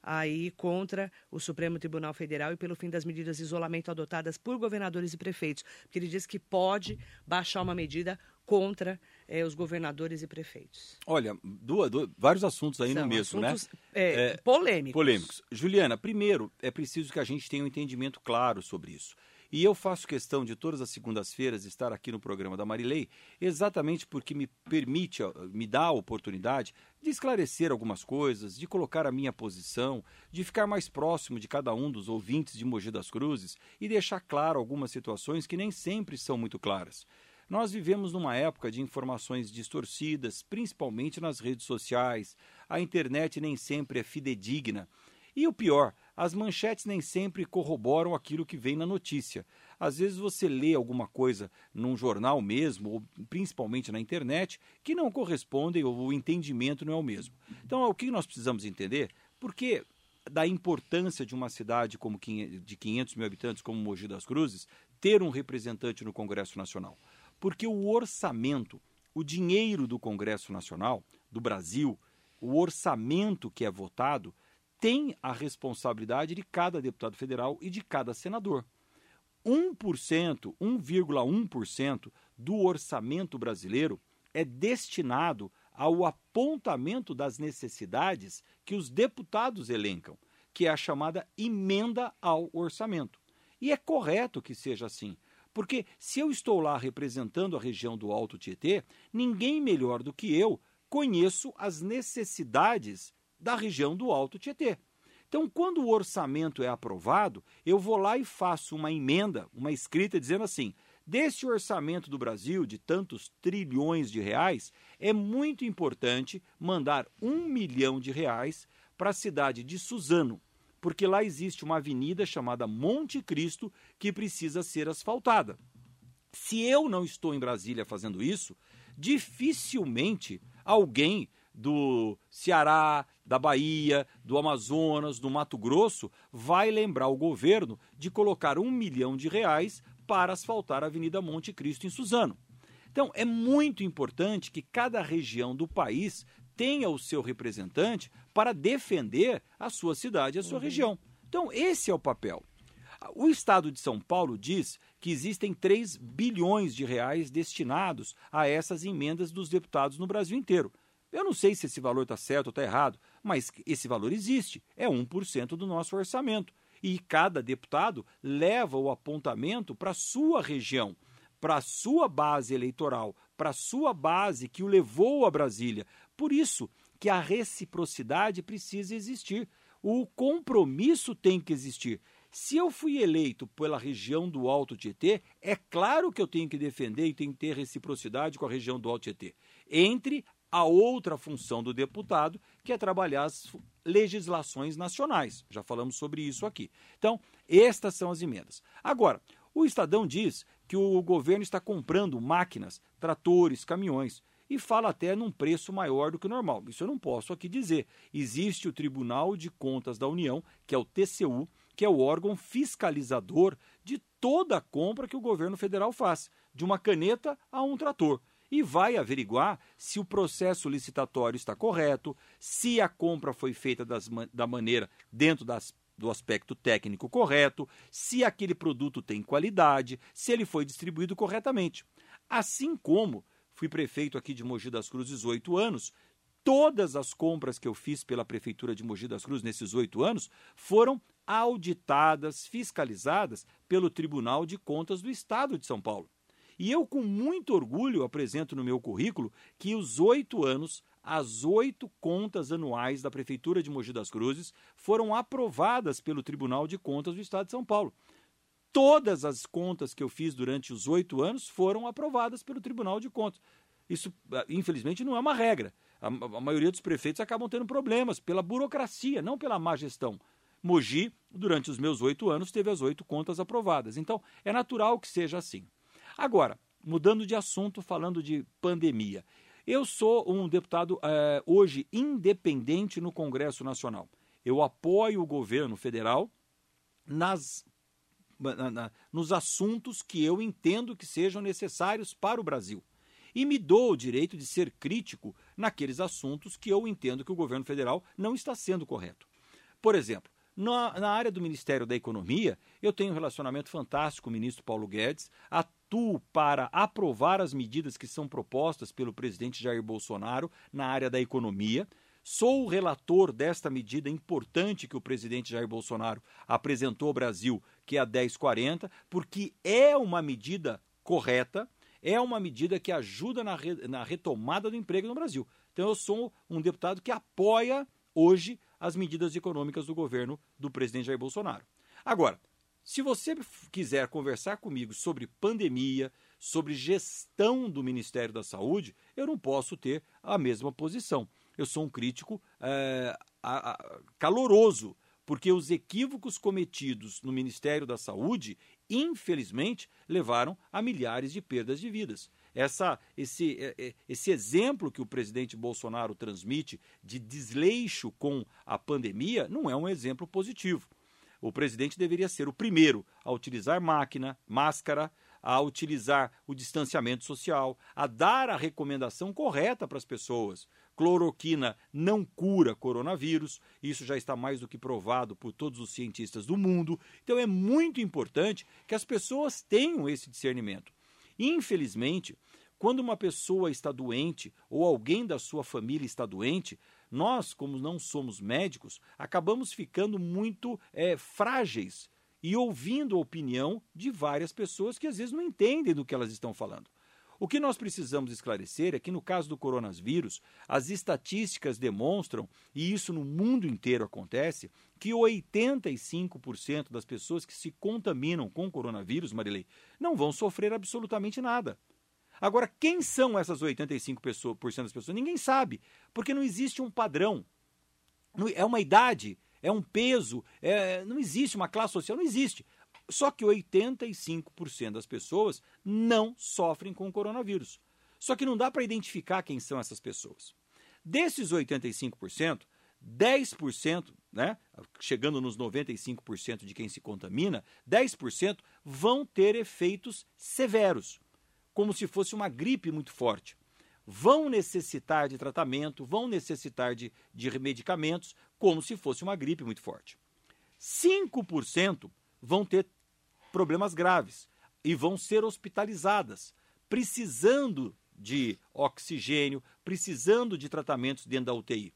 aí contra o Supremo Tribunal Federal e pelo fim das medidas de isolamento adotadas por governadores e prefeitos, porque ele diz que pode baixar uma medida contra eh, os governadores e prefeitos. Olha, duas, duas, vários assuntos aí São no mesmo, né? assuntos? É, é, polêmicos. Polêmicos. Juliana, primeiro, é preciso que a gente tenha um entendimento claro sobre isso. E eu faço questão de todas as segundas-feiras estar aqui no programa da Marilei, exatamente porque me permite, me dá a oportunidade de esclarecer algumas coisas, de colocar a minha posição, de ficar mais próximo de cada um dos ouvintes de Mogi das Cruzes e deixar claro algumas situações que nem sempre são muito claras. Nós vivemos numa época de informações distorcidas, principalmente nas redes sociais. A internet nem sempre é fidedigna. E o pior, as manchetes nem sempre corroboram aquilo que vem na notícia. Às vezes você lê alguma coisa num jornal mesmo, ou principalmente na internet, que não correspondem ou o entendimento não é o mesmo. Então, o que nós precisamos entender? Porque da importância de uma cidade como de 500 mil habitantes como Mogi das Cruzes ter um representante no Congresso Nacional. Porque o orçamento, o dinheiro do Congresso Nacional, do Brasil, o orçamento que é votado, tem a responsabilidade de cada deputado federal e de cada senador. 1%, 1,1% do orçamento brasileiro é destinado ao apontamento das necessidades que os deputados elencam, que é a chamada emenda ao orçamento. E é correto que seja assim, porque se eu estou lá representando a região do Alto Tietê, ninguém melhor do que eu conheço as necessidades da região do Alto Tietê. Então, quando o orçamento é aprovado, eu vou lá e faço uma emenda, uma escrita dizendo assim: desse orçamento do Brasil de tantos trilhões de reais, é muito importante mandar um milhão de reais para a cidade de Suzano, porque lá existe uma avenida chamada Monte Cristo que precisa ser asfaltada. Se eu não estou em Brasília fazendo isso, dificilmente alguém do Ceará, da Bahia, do Amazonas, do Mato Grosso, vai lembrar o governo de colocar um milhão de reais para asfaltar a Avenida Monte Cristo em Suzano. Então, é muito importante que cada região do país tenha o seu representante para defender a sua cidade, a sua uhum. região. Então, esse é o papel. O Estado de São Paulo diz que existem 3 bilhões de reais destinados a essas emendas dos deputados no Brasil inteiro. Eu não sei se esse valor está certo ou está errado, mas esse valor existe. É 1% do nosso orçamento. E cada deputado leva o apontamento para a sua região, para a sua base eleitoral, para a sua base que o levou a Brasília. Por isso que a reciprocidade precisa existir. O compromisso tem que existir. Se eu fui eleito pela região do Alto Tietê, é claro que eu tenho que defender e tenho que ter reciprocidade com a região do Alto Tietê. Entre a outra função do deputado, que é trabalhar as legislações nacionais. Já falamos sobre isso aqui. Então, estas são as emendas. Agora, o Estadão diz que o governo está comprando máquinas, tratores, caminhões e fala até num preço maior do que o normal. Isso eu não posso aqui dizer. Existe o Tribunal de Contas da União, que é o TCU, que é o órgão fiscalizador de toda a compra que o governo federal faz, de uma caneta a um trator e vai averiguar se o processo licitatório está correto, se a compra foi feita das, da maneira dentro das, do aspecto técnico correto, se aquele produto tem qualidade, se ele foi distribuído corretamente. Assim como fui prefeito aqui de Mogi das Cruzes oito anos, todas as compras que eu fiz pela Prefeitura de Mogi das Cruzes nesses oito anos foram auditadas, fiscalizadas pelo Tribunal de Contas do Estado de São Paulo. E eu, com muito orgulho, apresento no meu currículo que os oito anos, as oito contas anuais da Prefeitura de Mogi das Cruzes foram aprovadas pelo Tribunal de Contas do Estado de São Paulo. Todas as contas que eu fiz durante os oito anos foram aprovadas pelo Tribunal de Contas. Isso, ah, infelizmente, não é uma regra. A, a maioria dos prefeitos acabam tendo problemas pela burocracia, não pela má gestão. Mogi, durante os meus oito anos, teve as oito contas aprovadas. Então, é natural que seja assim. Agora, mudando de assunto, falando de pandemia. Eu sou um deputado é, hoje independente no Congresso Nacional. Eu apoio o governo federal nas, na, na, nos assuntos que eu entendo que sejam necessários para o Brasil. E me dou o direito de ser crítico naqueles assuntos que eu entendo que o governo federal não está sendo correto. Por exemplo, na, área do Ministério da Economia, eu tenho um relacionamento fantástico com o ministro Paulo Guedes, atuo para aprovar as medidas que são propostas pelo presidente Jair Bolsonaro na área da economia. Sou o relator desta medida importante que o presidente Jair Bolsonaro apresentou ao Brasil, que é a 1040, porque é uma medida correta, é uma medida que ajuda na, re, na retomada do emprego no Brasil. Então, eu sou um deputado que apoia hoje as medidas econômicas do governo do presidente Jair Bolsonaro. Agora, se você quiser conversar comigo sobre pandemia, sobre gestão do Ministério da Saúde, eu não posso ter a mesma posição. Eu sou um crítico é, a, a, caloroso porque os equívocos cometidos no Ministério da Saúde, infelizmente, levaram a milhares de perdas de vidas. Essa, esse, é, é, esse exemplo que o presidente Bolsonaro transmite de desleixo com a pandemia não é um exemplo positivo. O presidente deveria ser o primeiro a utilizar máquina, máscara, a utilizar o distanciamento social, a dar a recomendação correta para as pessoas. Cloroquina não cura coronavírus, isso já está mais do que provado por todos os cientistas do mundo. Então é muito importante que as pessoas tenham esse discernimento. Infelizmente, quando uma pessoa está doente ou alguém da sua família está doente, nós, como não somos médicos, acabamos ficando muito é, frágeis e ouvindo a opinião de várias pessoas que às vezes não entendem do que elas estão falando. O que nós precisamos esclarecer é que, no caso do coronavírus, as estatísticas demonstram, e isso no mundo inteiro acontece, que 85% das pessoas que se contaminam com coronavírus, Marilei, não vão sofrer absolutamente nada. Agora, quem são essas 85% das pessoas? Ninguém sabe, porque não existe um padrão. É uma idade, é um peso, é, não existe uma classe social, não existe. Só que 85% das pessoas não sofrem com o coronavírus. Só que não dá para identificar quem são essas pessoas. Desses 85%, 10%, né, chegando nos 95% de quem se contamina, 10% vão ter efeitos severos como se fosse uma gripe muito forte. Vão necessitar de tratamento, vão necessitar de, de medicamentos, como se fosse uma gripe muito forte. 5% vão ter problemas graves e vão ser hospitalizadas, precisando de oxigênio, precisando de tratamentos dentro da UTI.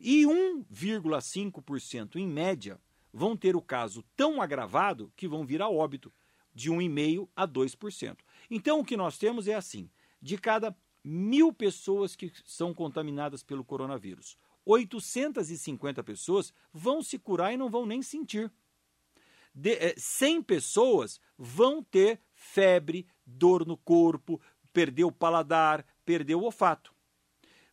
E 1,5% em média vão ter o caso tão agravado que vão vir a óbito, de 1,5% a 2%. Então, o que nós temos é assim: de cada mil pessoas que são contaminadas pelo coronavírus, 850 pessoas vão se curar e não vão nem sentir. De, é, 100 pessoas vão ter febre, dor no corpo, perder o paladar, perder o olfato.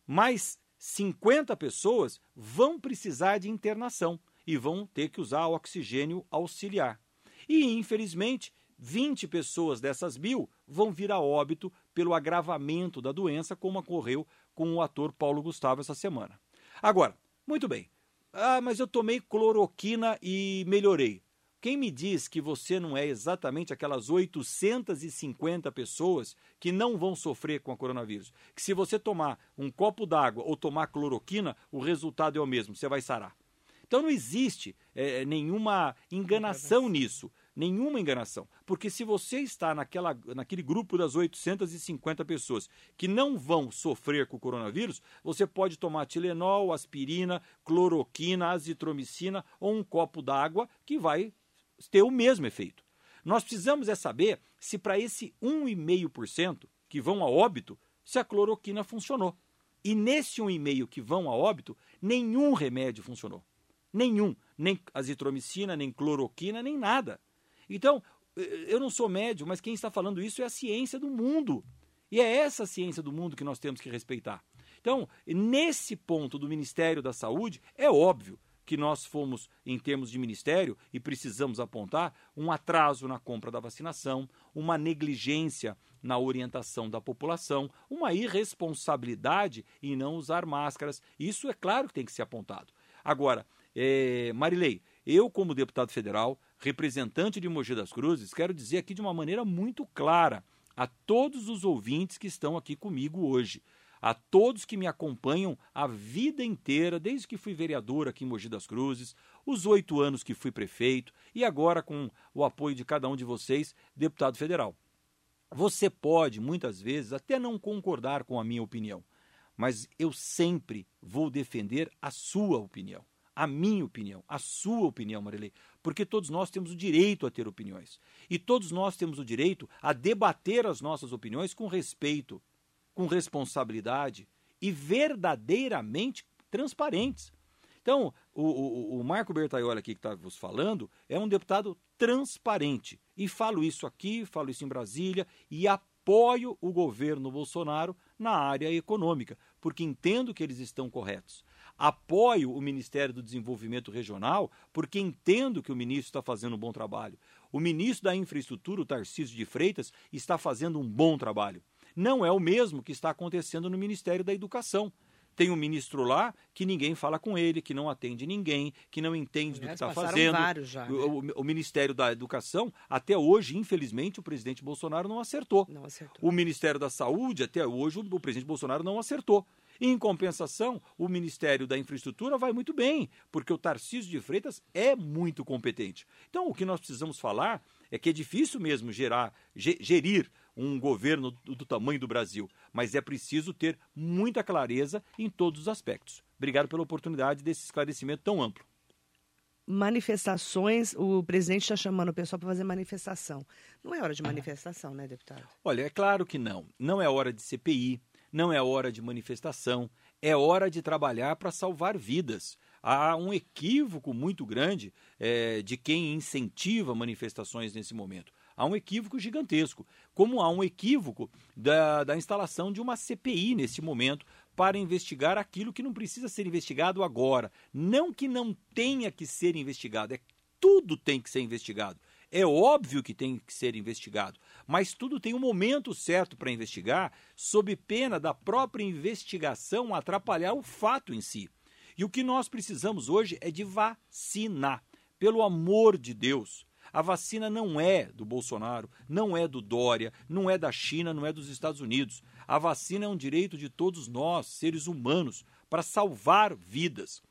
Mas 50 pessoas vão precisar de internação e vão ter que usar oxigênio auxiliar. E, infelizmente, 20 pessoas dessas mil vão vir a óbito pelo agravamento da doença, como ocorreu com o ator Paulo Gustavo essa semana. Agora, muito bem. Ah, mas eu tomei cloroquina e melhorei. Quem me diz que você não é exatamente aquelas 850 pessoas que não vão sofrer com a coronavírus? Que se você tomar um copo d'água ou tomar cloroquina, o resultado é o mesmo, você vai sarar. Então não existe é, nenhuma enganação nisso nenhuma enganação. Porque se você está naquela, naquele grupo das 850 pessoas que não vão sofrer com o coronavírus, você pode tomar Tilenol, aspirina, cloroquina, azitromicina ou um copo d'água que vai ter o mesmo efeito. Nós precisamos é saber se para esse 1,5% que vão a óbito, se a cloroquina funcionou. E nesse 1,5% que vão a óbito, nenhum remédio funcionou. Nenhum. Nem azitromicina, nem cloroquina, nem nada. Então, eu não sou médium, mas quem está falando isso é a ciência do mundo. E é essa ciência do mundo que nós temos que respeitar. Então, nesse ponto do Ministério da Saúde, é óbvio que nós fomos, em termos de ministério, e precisamos apontar, um atraso na compra da vacinação, uma negligência na orientação da população, uma irresponsabilidade em não usar máscaras. Isso é claro que tem que ser apontado. Agora, é, Marilei, eu, como deputado federal, representante de Mogi das Cruzes, quero dizer aqui de uma maneira muito clara a todos os ouvintes que estão aqui comigo hoje, a todos que me acompanham a vida inteira, desde que fui vereador aqui em Mogi das Cruzes, os oito anos que fui prefeito e agora com o apoio de cada um de vocês, deputado federal. Você pode, muitas vezes, até não concordar com a minha opinião, mas eu sempre vou defender a sua opinião a minha opinião, a sua opinião, Marilei, porque todos nós temos o direito a ter opiniões. E todos nós temos o direito a debater as nossas opiniões com respeito, com responsabilidade e verdadeiramente transparentes. Então, o, o, o Marco Bertaioli aqui que está vos falando é um deputado transparente. E falo isso aqui, falo isso em Brasília e apoio o governo Bolsonaro na área econômica, porque entendo que eles estão corretos. Apoio o Ministério do Desenvolvimento Regional porque entendo que o ministro está fazendo um bom trabalho. O ministro da Infraestrutura, o Tarcísio de Freitas, está fazendo um bom trabalho. Não é o mesmo que está acontecendo no Ministério da Educação. Tem um ministro lá que ninguém fala com ele, que não atende ninguém, que não entende Aliás, do que está fazendo. Vários já, né? o, o, o, Ministério da Educação, até hoje, infelizmente, o presidente Bolsonaro não acertou. Não acertou. O Ministério da Saúde, até hoje, o, o presidente Bolsonaro não acertou. Em compensação, o Ministério da Infraestrutura vai muito bem, porque o Tarcísio de Freitas é muito competente. Então, o que nós precisamos falar é que é difícil mesmo gerar, gerir um governo do, do tamanho do Brasil, mas é preciso ter muita clareza em todos os aspectos. Obrigado pela oportunidade desse esclarecimento tão amplo manifestações, o presidente está chamando o pessoal para fazer manifestação. Não é hora de manifestação, né, deputado? Olha, é claro que não. Não é hora de CPI, não é hora de manifestação, é hora de trabalhar para salvar vidas. Há um equívoco muito grande é, de quem incentiva manifestações nesse momento. Há um equívoco gigantesco, como há um equívoco da, da instalação de uma CPI nesse momento para investigar aquilo que não precisa ser investigado agora. Não que não tenha que ser investigado, é tudo tem que ser investigado. É óbvio que tem que ser investigado, mas tudo tem um momento certo para investigar, sob pena da própria investigação atrapalhar o fato em si. E o que nós precisamos hoje é de vacina. Pelo amor de Deus, a vacina não é do Bolsonaro, não é do Dória, não é da China, não é dos Estados Unidos. A vacina é um direito de todos nós, seres humanos, para salvar vidas.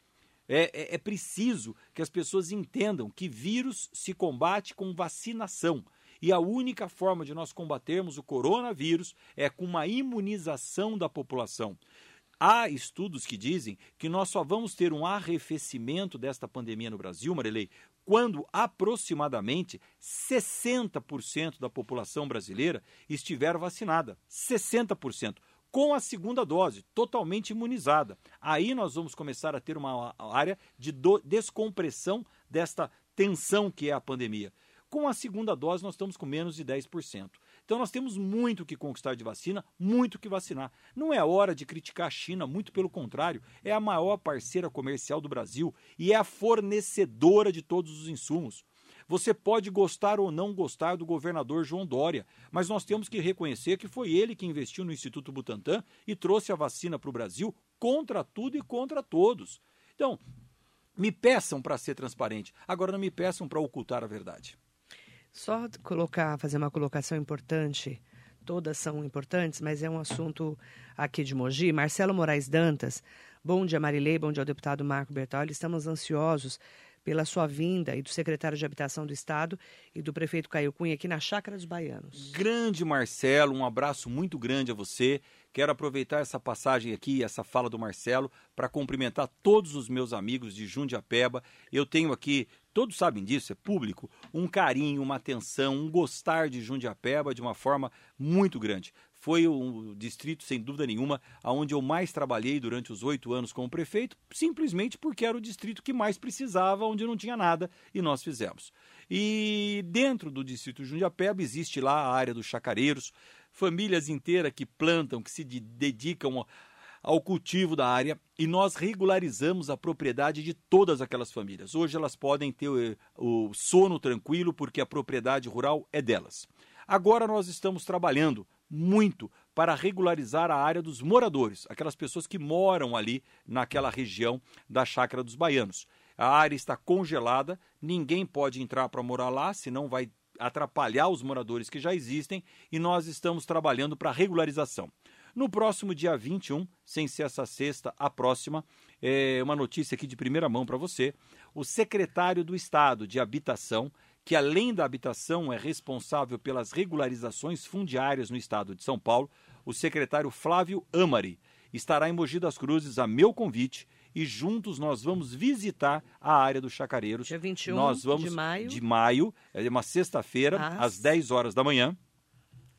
É, é, é, preciso que as pessoas entendam que vírus se combate com vacinação. E a única forma de nós combatermos o coronavírus é com uma imunização da população. Há estudos que dizem que nós só vamos ter um arrefecimento desta pandemia no Brasil, Marilei, quando aproximadamente 60% da população brasileira estiver vacinada. 60%. Com a segunda dose, totalmente imunizada. Aí nós vamos começar a ter uma área de descompressão desta tensão que é a pandemia. Com a segunda dose, nós estamos com menos de 10%. Então nós temos muito que conquistar de vacina, muito que vacinar. Não é hora de criticar a China, muito pelo contrário, é a maior parceira comercial do Brasil e é a fornecedora de todos os insumos. Você pode gostar ou não gostar do governador João Dória, mas nós temos que reconhecer que foi ele que investiu no Instituto Butantan e trouxe a vacina para o Brasil contra tudo e contra todos. Então, me peçam para ser transparente, agora não me peçam para ocultar a verdade. Só colocar, fazer uma colocação importante. Todas são importantes, mas é um assunto aqui de Mogi. Marcelo Moraes Dantas, bom dia Marilei, bom dia ao deputado Marco Bertoli. Estamos ansiosos pela sua vinda e do secretário de Habitação do Estado e do prefeito Caio Cunha aqui na Chácara dos Baianos. Grande Marcelo, um abraço muito grande a você. Quero aproveitar essa passagem aqui, essa fala do Marcelo, para cumprimentar todos os meus amigos de Jundiapeba. Eu tenho aqui, todos sabem disso, é público, um carinho, uma atenção, um gostar de Jundiapeba de uma forma muito grande. Foi o distrito, sem dúvida nenhuma, onde eu mais trabalhei durante os oito anos como prefeito, simplesmente porque era o distrito que mais precisava, onde não tinha nada, e nós fizemos. E dentro do distrito de Jundiapeba existe lá a área dos chacareiros, famílias inteiras que plantam, que se dedicam ao cultivo da área e nós regularizamos a propriedade de todas aquelas famílias. Hoje elas podem ter o, o sono tranquilo porque a propriedade rural é delas. Agora nós estamos trabalhando muito para regularizar a área dos moradores, aquelas pessoas que moram ali naquela região da Chácara dos Baianos. A área está congelada, ninguém pode entrar para morar lá, senão vai atrapalhar os moradores que já existem e nós estamos trabalhando para regularização. No próximo dia 21, sem ser essa sexta, a próxima, é uma notícia aqui de primeira mão para você. O secretário do Estado de Habitação que além da habitação é responsável pelas regularizações fundiárias no estado de São Paulo, o secretário Flávio Amari estará em Mogi das Cruzes a meu convite e juntos nós vamos visitar a área dos chacareiros. Dia 21 nós vamos, de maio. De maio, é uma sexta-feira, às 10 horas da manhã.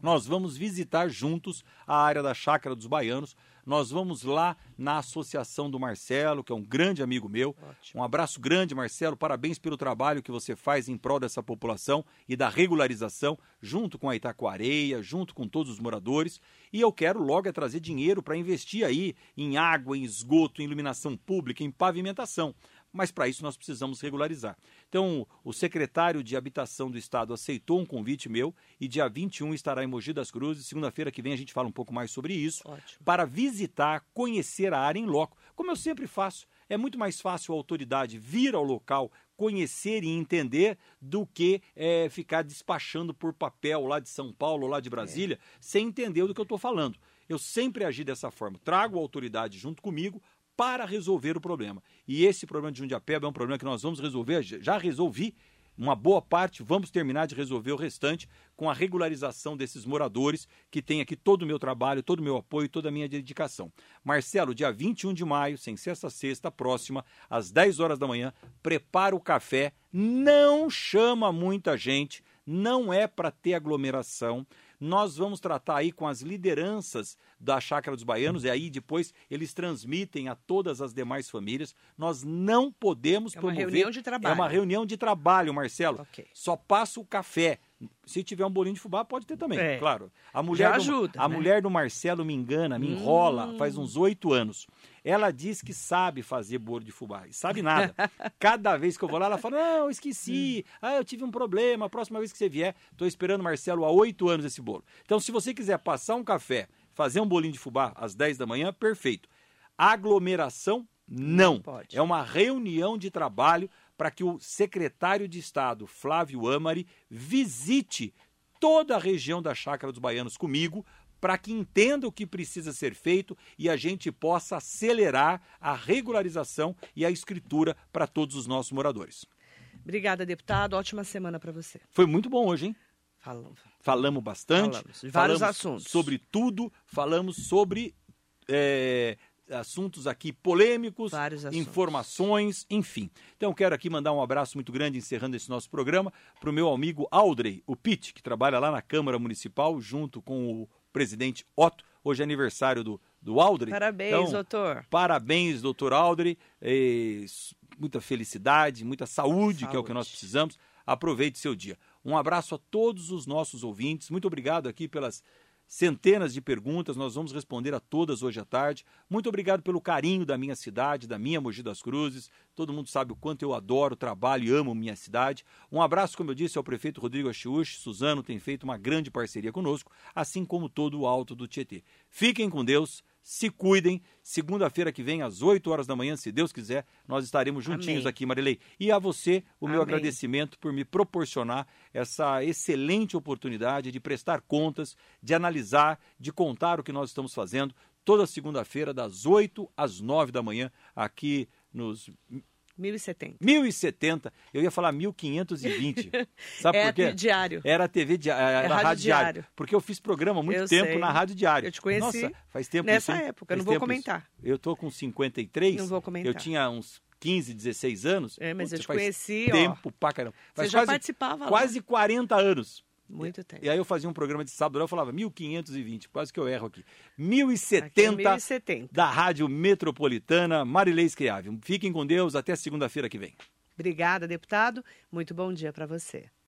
Nós vamos visitar juntos a área da Chácara dos Baianos. Nós vamos lá na Associação do Marcelo, que é um grande amigo meu. Ótimo. Um abraço grande, Marcelo. Parabéns pelo trabalho que você faz em prol dessa população e da regularização, junto com a Itacoareia, junto com todos os moradores. E eu quero logo é trazer dinheiro para investir aí em água, em esgoto, em iluminação pública, em pavimentação mas para isso nós precisamos regularizar. Então, o secretário de Habitação do Estado aceitou um convite meu e dia 21 estará em Mogi das Cruzes. Segunda-feira que vem a gente fala um pouco mais sobre isso, Ótimo. para visitar, conhecer a área em loco, como eu sempre faço. É muito mais fácil a autoridade vir ao local, conhecer e entender do que é, ficar despachando por papel lá de São Paulo, lá de Brasília, é. sem entender do que eu estou falando. Eu sempre agi dessa forma. Trago a autoridade junto comigo para resolver o problema. E esse problema de Jundiapeba é um problema que nós vamos resolver, já resolvi uma boa parte, vamos terminar de resolver o restante com a regularização desses moradores que tem aqui todo o meu trabalho, todo o meu apoio, toda a minha dedicação. Marcelo, dia 21 de maio, sem essa sexta próxima, às 10 horas da manhã, prepara o café, não chama muita gente, não é para ter aglomeração. Nós vamos tratar aí com as lideranças da Chácara dos Baianos, e aí depois eles transmitem a todas as demais famílias. Nós não podemos é uma promover. reunião de trabalho. É uma reunião de trabalho, Marcelo. Okay. Só passa o café. Se tiver um bolinho de fubá, pode ter também, é. claro. A mulher, Já do, ajuda, a né? mulher do Marcelo me engana, me enrola, Hum. faz uns oito anos. Ela diz que sabe fazer bolo de fubá. E sabe nada. Cada vez que eu vou lá, ela fala: Não, esqueci. Ah, eu tive um problema. A próxima vez que você vier, estou esperando Marcelo há oito anos esse bolo. Então, se você quiser passar um café, fazer um bolinho de fubá às 10 da manhã, perfeito. Aglomeração, não. Não pode. É uma reunião de trabalho para que o secretário de Estado, Flávio Amari, visite toda a região da Chácara dos Baianos comigo, para que entenda o que precisa ser feito e a gente possa acelerar a regularização e a escritura para todos os nossos moradores. Obrigada, deputado. Ótima semana para você. Foi muito bom hoje, hein? Falando. Falamos bastante. Falamos de vários falamos assuntos. Sobre tudo, falamos sobre é, assuntos aqui polêmicos, informações, enfim. Então quero aqui mandar um abraço muito grande, encerrando esse nosso programa, para o meu amigo Aldrey, o Pitt, que trabalha lá na Câmara Municipal, junto com o presidente Otto. Hoje é aniversário do, do Aldrey. Parabéns, Então, doutor. Parabéns, doutor Aldrey. Eh, muita felicidade, muita saúde, que é o que Saúde. nós precisamos. Aproveite seu dia. Um abraço a todos os nossos ouvintes. Muito obrigado aqui pelas centenas de perguntas. Nós vamos responder a todas hoje à tarde. Muito obrigado pelo carinho da minha cidade, da minha Mogi das Cruzes. Todo mundo sabe o quanto eu adoro, trabalho e amo minha cidade. Um abraço, como eu disse, ao prefeito Rodrigo Achiuchi. Suzano tem feito uma grande parceria conosco, assim como todo o Alto do Tietê. Fiquem com Deus. Se cuidem. Segunda-feira que vem, às 8 horas da manhã, se Deus quiser, nós estaremos juntinhos Amém. aqui, Marilei. E a você, o meu Amém. agradecimento por me proporcionar essa excelente oportunidade de prestar contas, de analisar, de contar o que nós estamos fazendo toda segunda-feira, das 8 às 9 da manhã, aqui nos 1070. 1070. Eu ia falar 1520. Sabe é por quê? diário. Era TV di... era Rádio rádio diário. Diário. Porque eu fiz programa há muito Eu tempo sei. na Rádio Diário. Eu te conheci Nossa, faz tempo nessa isso, época, eu não vou tempo isso. comentar. Eu tô com 53. Não vou comentar. Eu tinha uns 15, 16 anos. É, mas eu te conheci, ó. tempo pra caramba. Você Faz já quase, participava lá. quase 40 anos. Muito tempo. E aí eu fazia um programa de sábado, eu falava 1520, quase que eu erro aqui. Aqui é 1070 1070. da Rádio Metropolitana Marilei Schiave. Fiquem com Deus, até segunda-feira que vem. Obrigada, deputado. Muito bom dia para você.